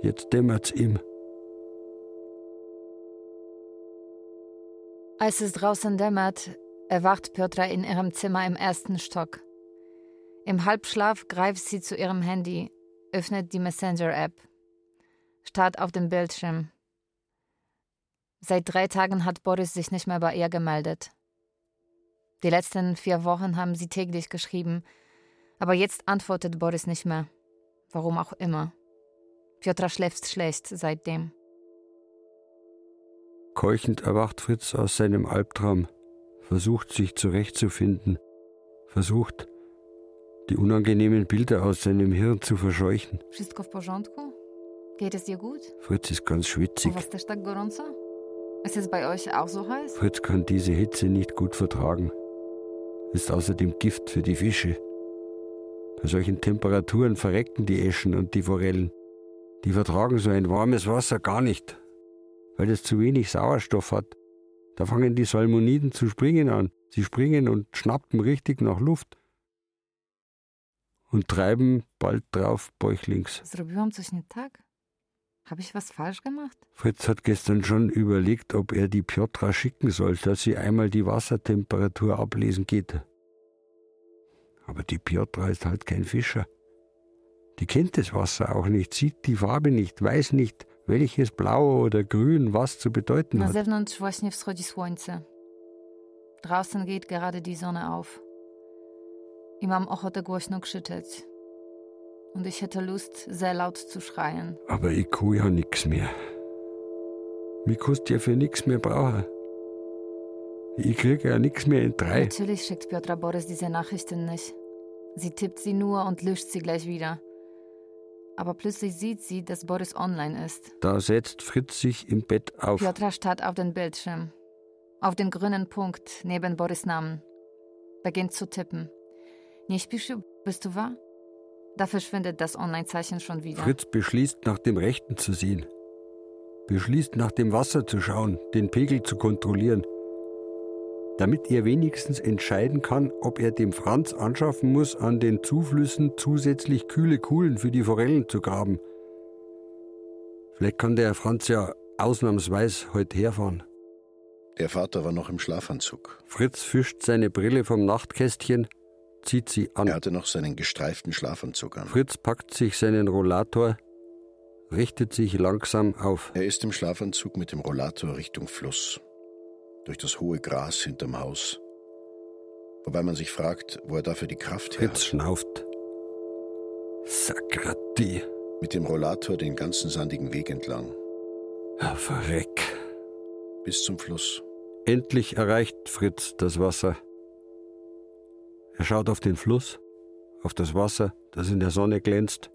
Jetzt dämmert's ihm. Als es draußen dämmert, erwacht Piotra in ihrem Zimmer im ersten Stock. Im Halbschlaf greift sie zu ihrem Handy, öffnet die Messenger-App, starrt auf dem Bildschirm. Seit drei Tagen hat Boris sich nicht mehr bei ihr gemeldet. Die letzten vier Wochen haben sie täglich geschrieben, aber jetzt antwortet Boris nicht mehr. Warum auch immer. Piotra schläft schlecht seitdem. Keuchend erwacht Fritz aus seinem Albtraum, versucht sich zurechtzufinden, versucht, die unangenehmen Bilder aus seinem Hirn zu verscheuchen. Wszystko w porządku? Geht es dir gut? Fritz ist ganz schwitzig. Was? Ist es bei euch auch so heiß? Fritz kann diese Hitze nicht gut vertragen. Ist außerdem Gift für die Fische. Bei solchen Temperaturen verrecken die Eschen und die Forellen. Die vertragen so ein warmes Wasser gar nicht, weil es zu wenig Sauerstoff hat. Da fangen die Salmoniden zu springen an. Sie springen und schnappen richtig nach Luft und treiben bald drauf bäuchlings. Zrobiłam coś nie tak? Habe ich was falsch gemacht? Fritz hat gestern schon überlegt, ob er die Piotra schicken soll, dass sie einmal die Wassertemperatur ablesen geht. Aber die Piotra ist halt kein Fischer. Die kennt das Wasser auch nicht, sieht die Farbe nicht, weiß nicht, welches Blau oder Grün was zu bedeuten Na hat. zewnątrz właśnie wschodzi słońce. Draußen geht gerade die Sonne auf. I mam ochotę głośno krzyczeć. Und ich hätte Lust, sehr laut zu schreien. Aber ich kann ja nix mehr. Mich kannst ja für nix mehr brauchen. Ich krieg ja nix mehr in drei. Natürlich schickt Piotra Boris diese Nachrichten nicht. Sie tippt sie nur und löscht sie gleich wieder. Aber plötzlich sieht sie, dass Boris online ist. Da setzt Fritz sich im Bett auf. Piotra starrt auf den Bildschirm. Auf den grünen Punkt neben Boris Namen. Beginnt zu tippen. Nie śpisz, bist du wahr? Da verschwindet das Online-Zeichen schon wieder. Fritz beschließt, nach dem Rechten zu sehen. Beschließt, nach dem Wasser zu schauen, den Pegel zu kontrollieren. Damit er wenigstens entscheiden kann, ob er dem Franz anschaffen muss, an den Zuflüssen zusätzlich kühle Kuhlen für die Forellen zu graben. Vielleicht kann der Franz ja ausnahmsweise heute herfahren. Der Vater war noch im Schlafanzug. Fritz fischt seine Brille vom Nachtkästchen, zieht sie an. Er hatte noch seinen gestreiften Schlafanzug an. Fritz packt sich seinen Rollator, richtet sich langsam auf. Er ist im Schlafanzug mit dem Rollator Richtung Fluss. Durch das hohe Gras hinterm Haus. Wobei man sich fragt, wo er dafür die Kraft her Fritz hat. schnauft. Sakrati. Mit dem Rollator den ganzen sandigen Weg entlang. Ja, verreck. Bis zum Fluss. Endlich erreicht Fritz das Wasser. Er schaut auf den Fluss, auf das Wasser, das in der Sonne glänzt,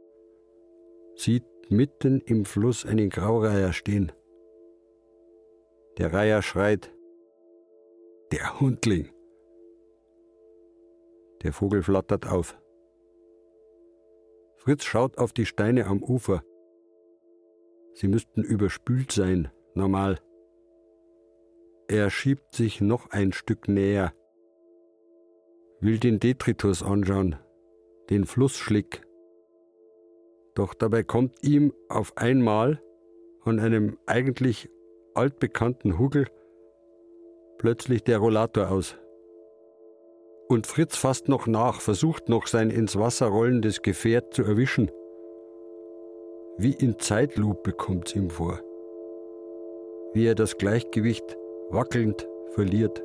sieht mitten im Fluss einen Graureiher stehen. Der Reiher schreit, der Hundling. Der Vogel flattert auf. Fritz schaut auf die Steine am Ufer. Sie müssten überspült sein, normal. Er schiebt sich noch ein Stück näher, will den Detritus anschauen, den Flussschlick. Doch dabei kommt ihm auf einmal an einem eigentlich altbekannten Hugel plötzlich der Rollator aus. Und Fritz fasst noch nach, versucht noch sein ins Wasser rollendes Gefährt zu erwischen. Wie in Zeitlupe kommt's ihm vor. Wie er das Gleichgewicht wackelnd verliert.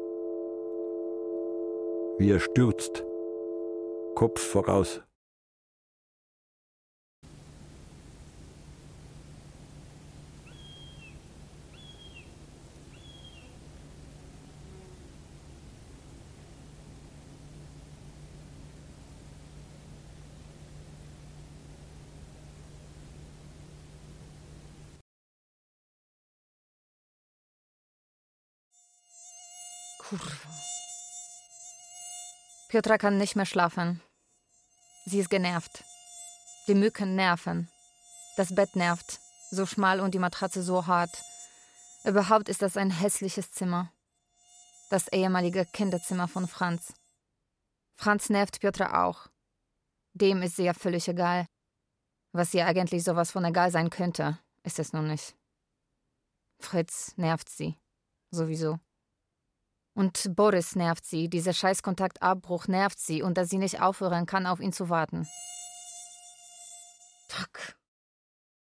Wie er stürzt, Kopf voraus. Piotra kann nicht mehr schlafen. Sie ist genervt. Die Mücken nerven. Das Bett nervt. So schmal und die Matratze so hart. Überhaupt ist das ein hässliches Zimmer. Das ehemalige Kinderzimmer von Franz. Franz nervt Piotra auch. Dem ist sie ja völlig egal. Was ihr eigentlich sowas von egal sein könnte, ist es nun nicht. Fritz nervt sie. Sowieso. Und Boris nervt sie, dieser Scheißkontaktabbruch nervt sie und dass sie nicht aufhören kann, auf ihn zu warten. Fuck.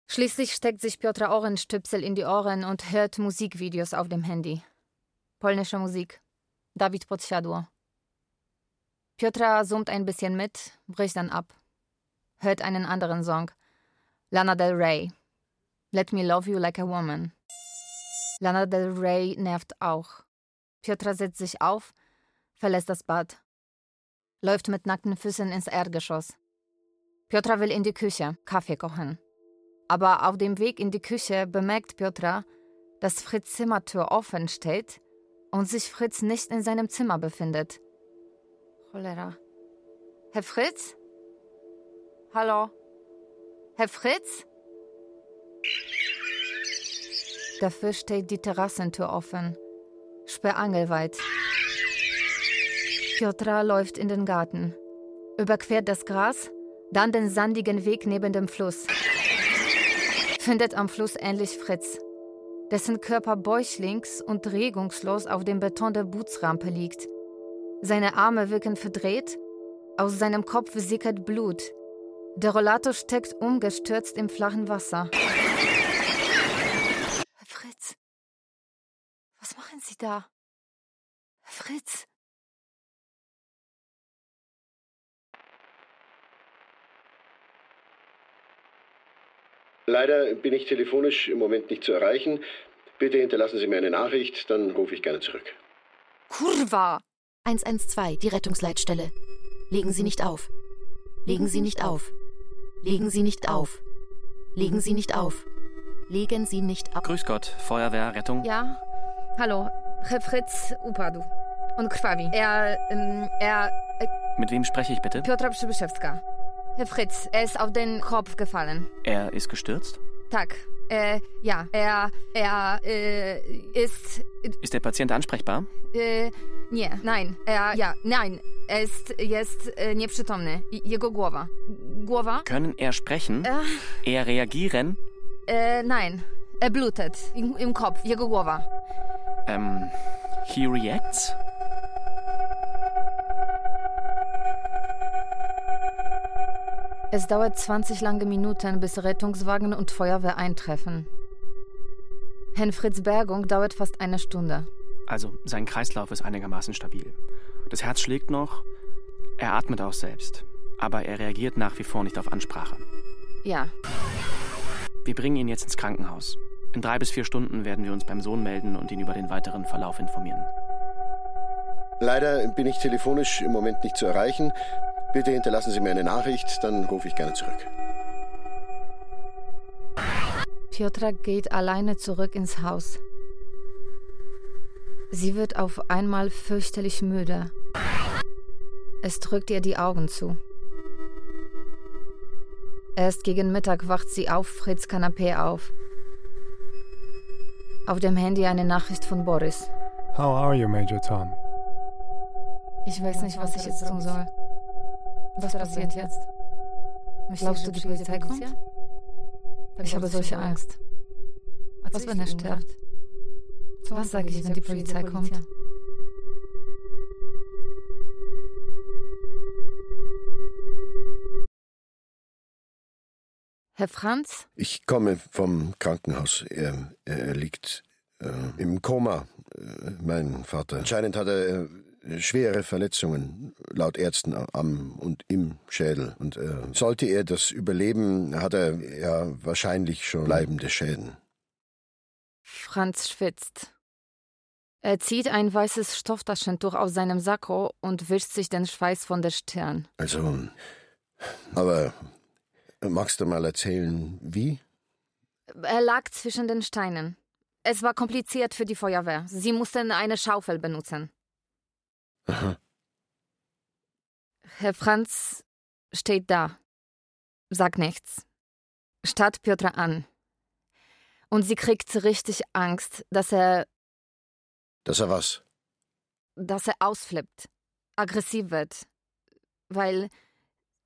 Schließlich steckt sich Piotra Ohrenstöpsel in die Ohren und hört Musikvideos auf dem Handy. Polnische Musik. David Podsiadło. Piotra summt ein bisschen mit, bricht dann ab. Hört einen anderen Song. Lana Del Rey. Let me love you like a woman. Lana Del Rey nervt auch. Piotra setzt sich auf, verlässt das Bad. Läuft mit nackten Füßen ins Erdgeschoss. Piotra will in die Küche, Kaffee kochen. Aber auf dem Weg in die Küche bemerkt Piotra, dass Fritz Zimmertür offen steht und sich Fritz nicht in seinem Zimmer befindet. Cholera. Herr Fritz? Hallo? Herr Fritz? Dafür steht die Terrassentür offen. Sperrangelweit. Piotra läuft in den Garten, überquert das Gras, dann den sandigen Weg neben dem Fluss. Findet am Fluss endlich Fritz, dessen Körper bäuchlings und regungslos auf dem Beton der Bootsrampe liegt. Seine Arme wirken verdreht, aus seinem Kopf sickert Blut. Der Rollator steckt umgestürzt im flachen Wasser. Fritz, Sie da? Fritz! Leider bin ich telefonisch im Moment nicht zu erreichen. Bitte hinterlassen Sie mir eine Nachricht, dann rufe ich gerne zurück. Kurva! 112, die Rettungsleitstelle. Legen Sie nicht auf. Legen Sie nicht auf. Legen Sie nicht auf. Legen Sie nicht auf. Legen Sie nicht auf. Grüß Gott, Feuerwehr, Rettung. Ja, hallo, Herr Fritz Upadł. Und krwawi. Er, ähm, er, äh, Mit wem spreche ich bitte? Piotra Przybyszewska. Herr Fritz, er ist auf den Kopf gefallen. Er ist gestürzt? Tak, äh, ja, er, er, äh, ist, Ist der Patient ansprechbar? äh, nie, nein, er, ja, nein, er ist jetzt äh, nieprzytomny. Jego głowa. Głowa? Können er sprechen? Äh, Er reagieren? äh, nein, er blutet. Im, Im Kopf, jego głowa. Ähm, he reacts? Es dauert 20 lange Minuten, bis Rettungswagen und Feuerwehr eintreffen. Herrn Fritz Bergung dauert fast eine Stunde. Also, sein Kreislauf ist einigermaßen stabil. Das Herz schlägt noch, er atmet auch selbst. Aber er reagiert nach wie vor nicht auf Ansprache. Ja, Wir bringen ihn jetzt ins Krankenhaus. In drei bis vier Stunden werden wir uns beim Sohn melden und ihn über den weiteren Verlauf informieren. Leider bin ich telefonisch im Moment nicht zu erreichen. Bitte hinterlassen Sie mir eine Nachricht, dann rufe ich gerne zurück. Piotra geht alleine zurück ins Haus. Sie wird auf einmal fürchterlich müde. Es drückt ihr die Augen zu. Erst gegen Mittag wacht sie auf Fritz Kanapee auf. Auf dem Handy eine Nachricht von Boris. How are you, Major Tom? Ich weiß nicht, was ich jetzt tun soll. Was passiert jetzt? Glaubst du, die Polizei kommt? Ich habe solche Angst. Was, wenn er stirbt? Was sage ich, wenn die Polizei kommt? Herr Franz? Ich komme vom Krankenhaus. Er, er, liegt äh, im Koma, äh, mein Vater. Anscheinend hat er äh, schwere Verletzungen, laut Ärzten am und im Schädel. Und äh, sollte er das überleben, hat er ja wahrscheinlich schon bleibende Schäden. Franz schwitzt. Er zieht ein weißes Stofftaschentuch aus seinem Sakko und wischt sich den Schweiß von der Stirn. Also, aber magst du mal erzählen, wie? Er lag zwischen den Steinen. Es war kompliziert für die Feuerwehr. Sie mussten eine Schaufel benutzen. Aha. Herr Franz steht da. Sagt nichts. Starrt Piotr an. Und sie kriegt richtig Angst, dass er, Dass er was? dass er ausflippt, aggressiv wird. Weil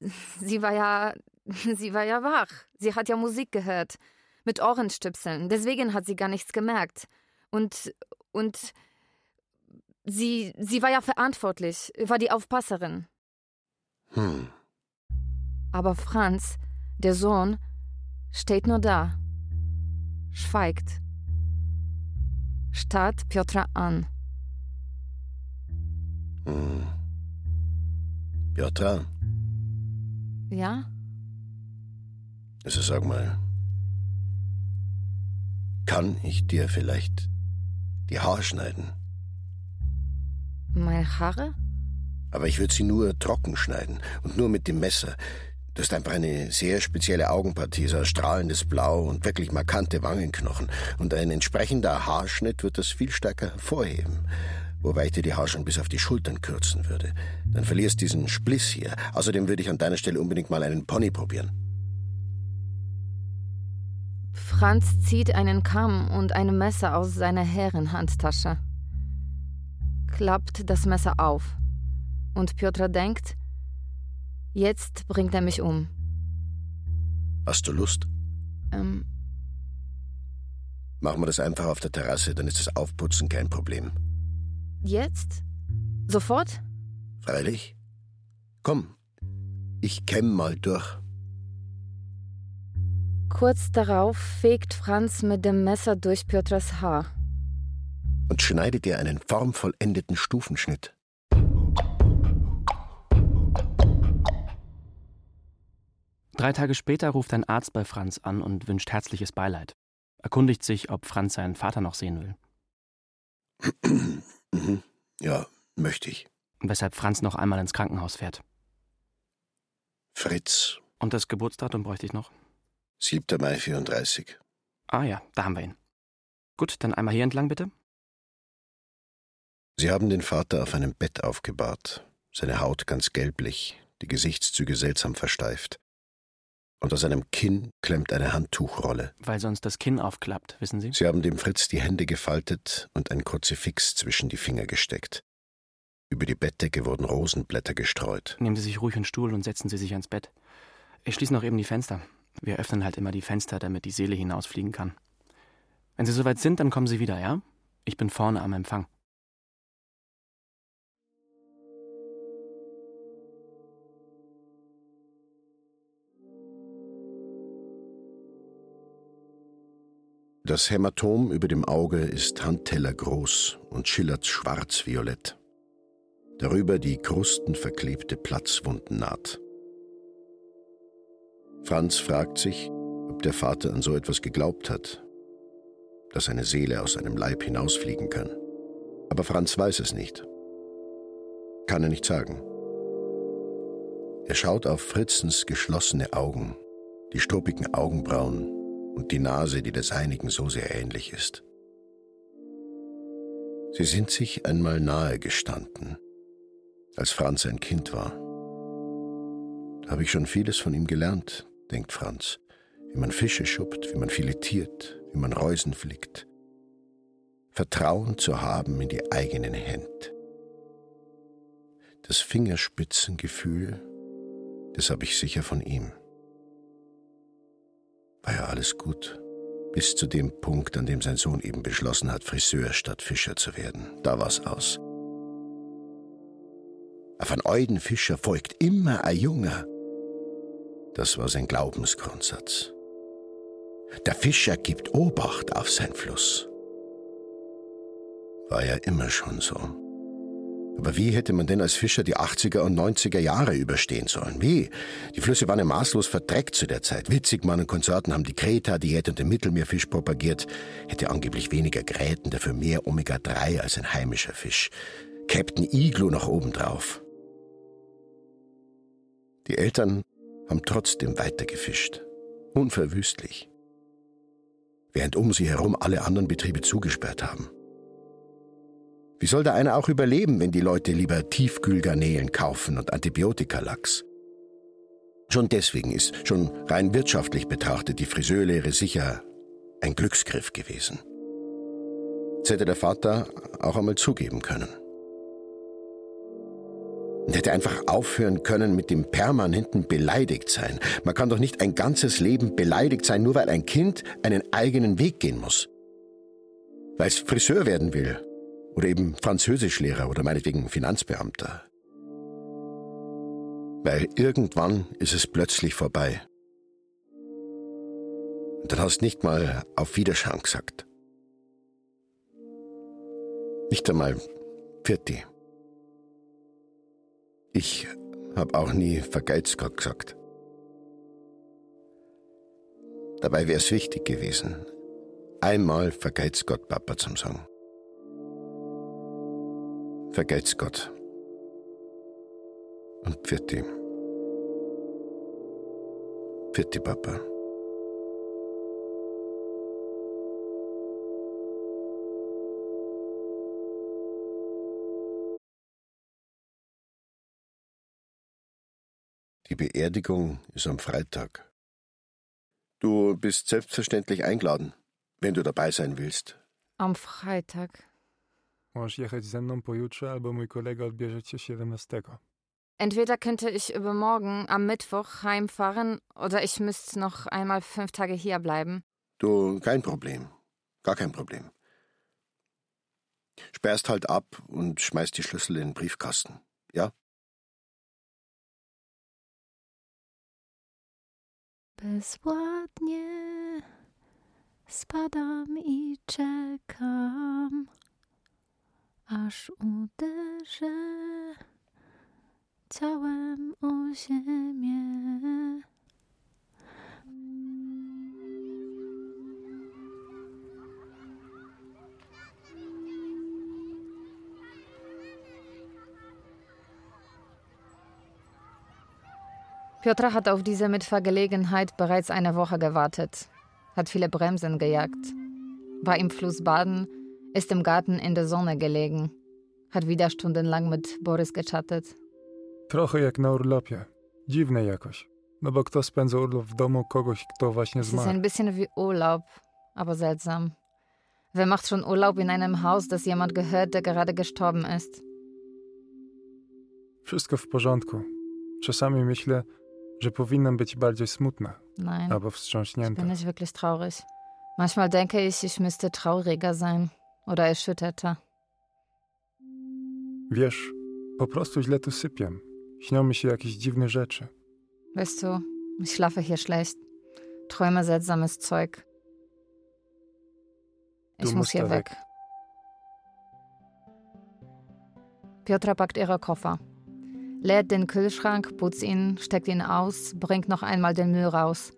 sie war ja, sie war ja wach. Sie hat ja Musik gehört. Mit Ohrenstöpseln. Deswegen hat sie gar nichts gemerkt. Und, und sie, sie war ja verantwortlich, war die Aufpasserin. Hm. Aber Franz, der Sohn, steht nur da. Schweigt. Starrt Piotr an. Hm. Piotra, Ja? Also sag mal, kann ich dir vielleicht die Haare schneiden? Meine Haare? Aber ich würde sie nur trocken schneiden und nur mit dem Messer. Du hast einfach eine sehr spezielle Augenpartie, so strahlendes Blau und wirklich markante Wangenknochen. Und ein entsprechender Haarschnitt wird das viel stärker hervorheben. Wobei ich dir die Haare schon bis auf die Schultern kürzen würde. Dann verlierst diesen Spliss hier. Außerdem würde ich an deiner Stelle unbedingt mal einen Pony probieren. Franz zieht einen Kamm und ein Messer aus seiner Herrenhandtasche. Klappt das Messer auf. Und Piotr denkt, jetzt bringt er mich um. Hast du Lust? Ähm, Machen wir das einfach auf der Terrasse, dann ist das Aufputzen kein Problem. jetzt? Sofort? Freilich? Komm, ich kämm mal durch. Kurz darauf fegt Franz mit dem Messer durch Piotrs Haar. und schneide dir einen formvollendeten Stufenschnitt. Drei Tage später ruft ein Arzt bei Franz an und wünscht herzliches Beileid. Erkundigt sich, ob Franz seinen Vater noch sehen will. Mhm. Ja, möchte ich. Weshalb Franz noch einmal ins Krankenhaus fährt. Fritz, Und das Geburtsdatum bräuchte ich noch? 7. Mai 34. Ah ja, da haben wir ihn. Gut, dann einmal hier entlang bitte. Sie haben den Vater auf einem Bett aufgebahrt, seine Haut ganz gelblich, die Gesichtszüge seltsam versteift. Unter seinem Kinn klemmt eine Handtuchrolle. Weil sonst das Kinn aufklappt, wissen Sie? Sie haben dem Fritz die Hände gefaltet und ein Kruzifix zwischen die Finger gesteckt. Über die Bettdecke wurden Rosenblätter gestreut. Nehmen Sie sich ruhig einen Stuhl und setzen Sie sich ans Bett. Ich schließe noch eben die Fenster. Wir öffnen halt immer die Fenster, damit die Seele hinausfliegen kann. Wenn Sie soweit sind, dann kommen Sie wieder, ja? Ich bin vorne am Empfang. Das Hämatom über dem Auge ist handtellergroß und schillert schwarz-violett. Darüber die krustenverklebte Platzwundennaht. Franz fragt sich, ob der Vater an so etwas geglaubt hat, dass eine Seele aus einem Leib hinausfliegen kann. Aber Franz weiß es nicht. Kann er nicht sagen. Er schaut auf Fritzens geschlossene Augen, die struppigen Augenbrauen und die Nase, die der seinigen so sehr ähnlich ist. Sie sind sich einmal nahe gestanden, als Franz ein Kind war. Habe ich schon vieles von ihm gelernt, denkt Franz, wie man Fische schuppt, wie man filetiert, wie man Reusen flickt. Vertrauen zu haben in die eigenen Hände. Das Fingerspitzengefühl, das habe ich sicher von ihm war ja alles gut. Bis zu dem Punkt, an dem sein Sohn eben beschlossen hat, Friseur statt Fischer zu werden. Da war's aus. Auf einen Euden Fischer folgt immer ein Junger. Das war sein Glaubensgrundsatz. Der Fischer gibt Obacht auf sein Fluss. War ja immer schon so. Aber wie hätte man denn als Fischer die 80er und 90er Jahre überstehen sollen? Wie? Die Flüsse waren ja maßlos verdreckt zu der Zeit. Witzigmann und Konsorten haben die Kreta-Diät und den Mittelmeerfisch propagiert. Hätte angeblich weniger Gräten, dafür mehr Omega-3 als ein heimischer Fisch. Captain Iglo noch obendrauf. Die Eltern haben trotzdem weiter gefischt. Unverwüstlich. Während um sie herum alle anderen Betriebe zugesperrt haben. Wie soll da einer auch überleben, wenn die Leute lieber Tiefkühlgarnelen kaufen und Antibiotikalachs? Schon deswegen ist, schon rein wirtschaftlich betrachtet, die Friseurlehre sicher ein Glücksgriff gewesen. Das hätte der Vater auch einmal zugeben können. Und hätte einfach aufhören können mit dem permanenten beleidigt sein. Man kann doch nicht ein ganzes Leben beleidigt sein, nur weil ein Kind einen eigenen Weg gehen muss. Weil es Friseur werden will. Oder eben Französischlehrer oder meinetwegen Finanzbeamter. Weil irgendwann ist es plötzlich vorbei. Und dann hast nicht mal auf Wiederschauen gesagt. Nicht einmal Pfirti. Ich hab auch nie Vergeiz Gott gesagt. Dabei wär's wichtig gewesen, einmal Vergeiz Gott Papa zum sagen. Vergeiz Gott. Und Pfirti. Pfirti Papa. Die Beerdigung ist am Freitag. Du bist selbstverständlich eingeladen, wenn du dabei sein willst. Am Freitag. Możesz jechać ze mną pojutrze, albo mój kolega odbierze cię 17. Entweder könnte ich übermorgen am Mittwoch heimfahren oder ich müsste noch einmal fünf Tage hier bleiben. Du, kein Problem. Gar kein Problem. Sperrst halt ab und schmeißt die Schlüssel in den Briefkasten. Ja? Bezładnie spadam i czekam, aż uderzę ciałem o ziemię. Piotra hat auf diese Mitfahrgelegenheit bereits eine Woche gewartet, hat viele Bremsen gejagt, war im Fluss baden, ist im Garten in der Sonne gelegen, hat wieder stundenlang mit Boris gechattet. Trochę jak na urlopie. Dziwne jakoś. No bo kto spędza urlop w domu kogoś, kto właśnie Es ist zmarł? ein bisschen wie Urlaub, aber seltsam. Wer macht schon Urlaub in einem Haus, das jemand gehört, der gerade gestorben ist? Wszystko w porządku. Czasami myślę, że powinnam być bardziej smutna Nein, ich wstrząśnięta. bin nicht wirklich traurig. Manchmal denke ich, ich müsste trauriger sein oder erschütterter. Wiesz, po prostu źle tu sypiam. Śnią mi się jakieś dziwne rzeczy. Weißt du, ich schlafe hier schlecht. Träume seltsames Zeug. Ich muss hier weg. weg. Piotra packt ihre Koffer. Leert den Kühlschrank, putzt ihn, steckt ihn aus, bringt noch einmal den Müll raus.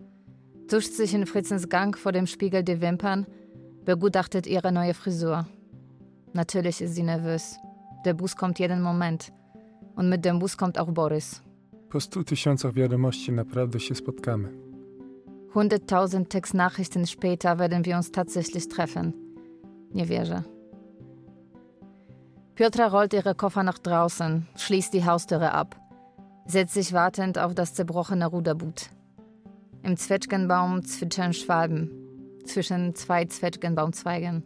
Tuscht sich in Fritzens Gang vor dem Spiegel die Wimpern, begutachtet ihre neue Frisur. Natürlich ist sie nervös. Der Bus kommt jeden Moment. Und mit dem Bus kommt auch Boris. Po stu tysiącach wiadomości naprawdę się spotkamy. Hunderttausend Textnachrichten später werden wir uns tatsächlich treffen. Nie wierzę. Piotra rollt ihre Koffer nach draußen, schließt die Haustüre ab, setzt sich wartend auf das zerbrochene Ruderboot. Im Zwetschgenbaum zwitschern Schwalben, zwischen zwei Zwetschgenbaumzweigen.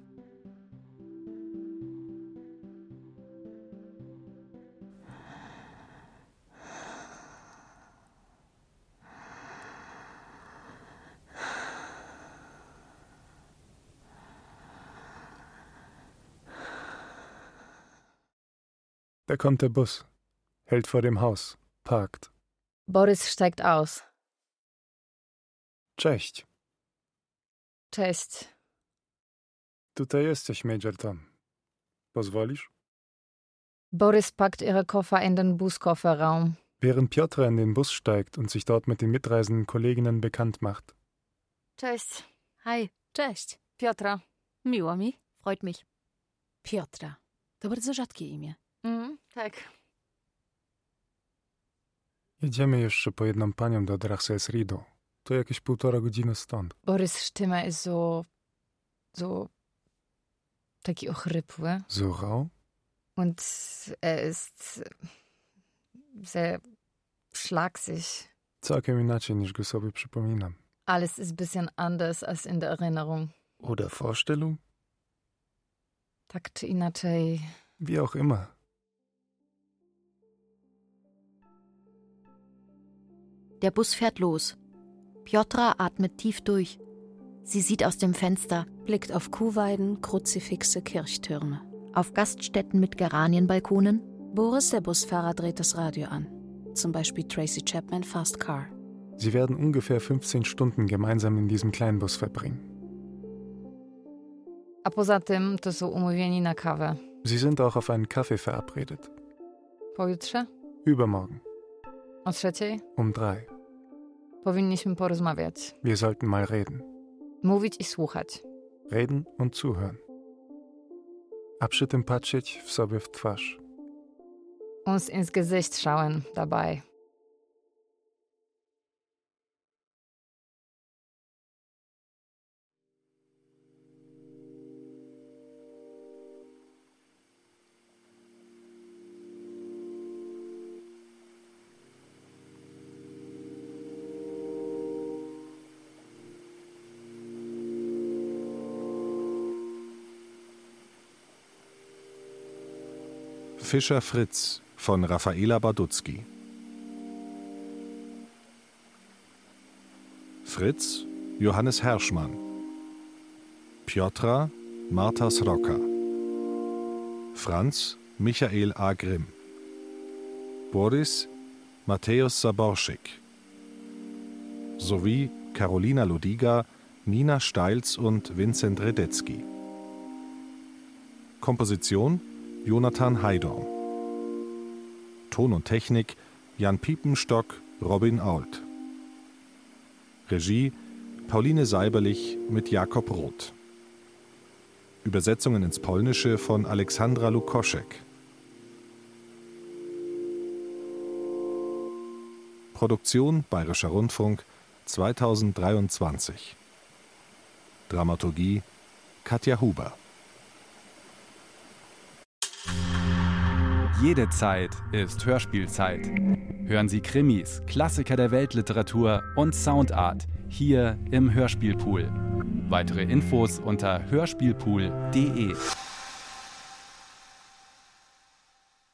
Da kommt der Bus, hält vor dem Haus, parkt. Boris steigt aus. Cześć, Cześć. tutaj jesteś, Major Tom. Pozwolisz? Boris packt ihre Koffer in den Buskofferraum. Während Piotra in den Bus steigt und sich dort mit den mitreisenden Kolleginnen bekannt macht. Cześć. Hej, cześć. Piotra. Miło mi. Freut mich. Piotra. To bardzo rzadkie imię. Mhm, tak. Jedziemy jeszcze po jedną panią do Drachselsridu. To jakieś półtora godziny stąd. Boris Stimme ist so. so. taki ochrypły. Rau? Und er ist sehr schlagsig. Całkiem inaczej niż go sobie przypominam. Alles ist ein bisschen anders als in der Erinnerung. Oder Vorstellung? Tak czy inaczej. Wie auch immer. Der Bus fährt los. Piotra atmet tief durch. Sie sieht aus dem Fenster. Blickt auf Kuhweiden, Kruzifixe, Kirchtürme. Auf Gaststätten mit Geranienbalkonen. Boris, der Busfahrer, dreht das Radio an. Zum Beispiel Tracy Chapman Fast Car. Sie werden ungefähr 15 Stunden gemeinsam in diesem Kleinbus verbringen. A poza tym to są umówieni na kawę. Sie sind auch auf einen Kaffee verabredet. Pojutrze? Übermorgen. O trzeciej? Um drei. Powinniśmy porozmawiać. Wir sollten mal reden. Mówić i słuchać. Reden und zuhören. A przy tym patrzeć w sobie w twarz. Uns ins Gesicht schauen dabei. Fischer Fritz von Raffaela Badutzky. Fritz Johannes Herschmann. Piotra Marta Sroka. Franz Michael A. Grimm. Boris Matthäus Saborschik. Sowie Carolina Ludiga, Nina Steils und Vincent Redetzky. Komposition Jonathan Heidorn. Ton und Technik Jan Piepenstock, Robin Ault. Regie Pauline Seiberlich mit Jakob Roth. Übersetzungen ins Polnische von Alexandra Lukoschek. Produktion Bayerischer Rundfunk 2023. Dramaturgie Katja Huber. Jede Zeit ist Hörspielzeit. Hören Sie Krimis, Klassiker der Weltliteratur und Soundart hier im Hörspielpool. Weitere Infos unter hörspielpool.de.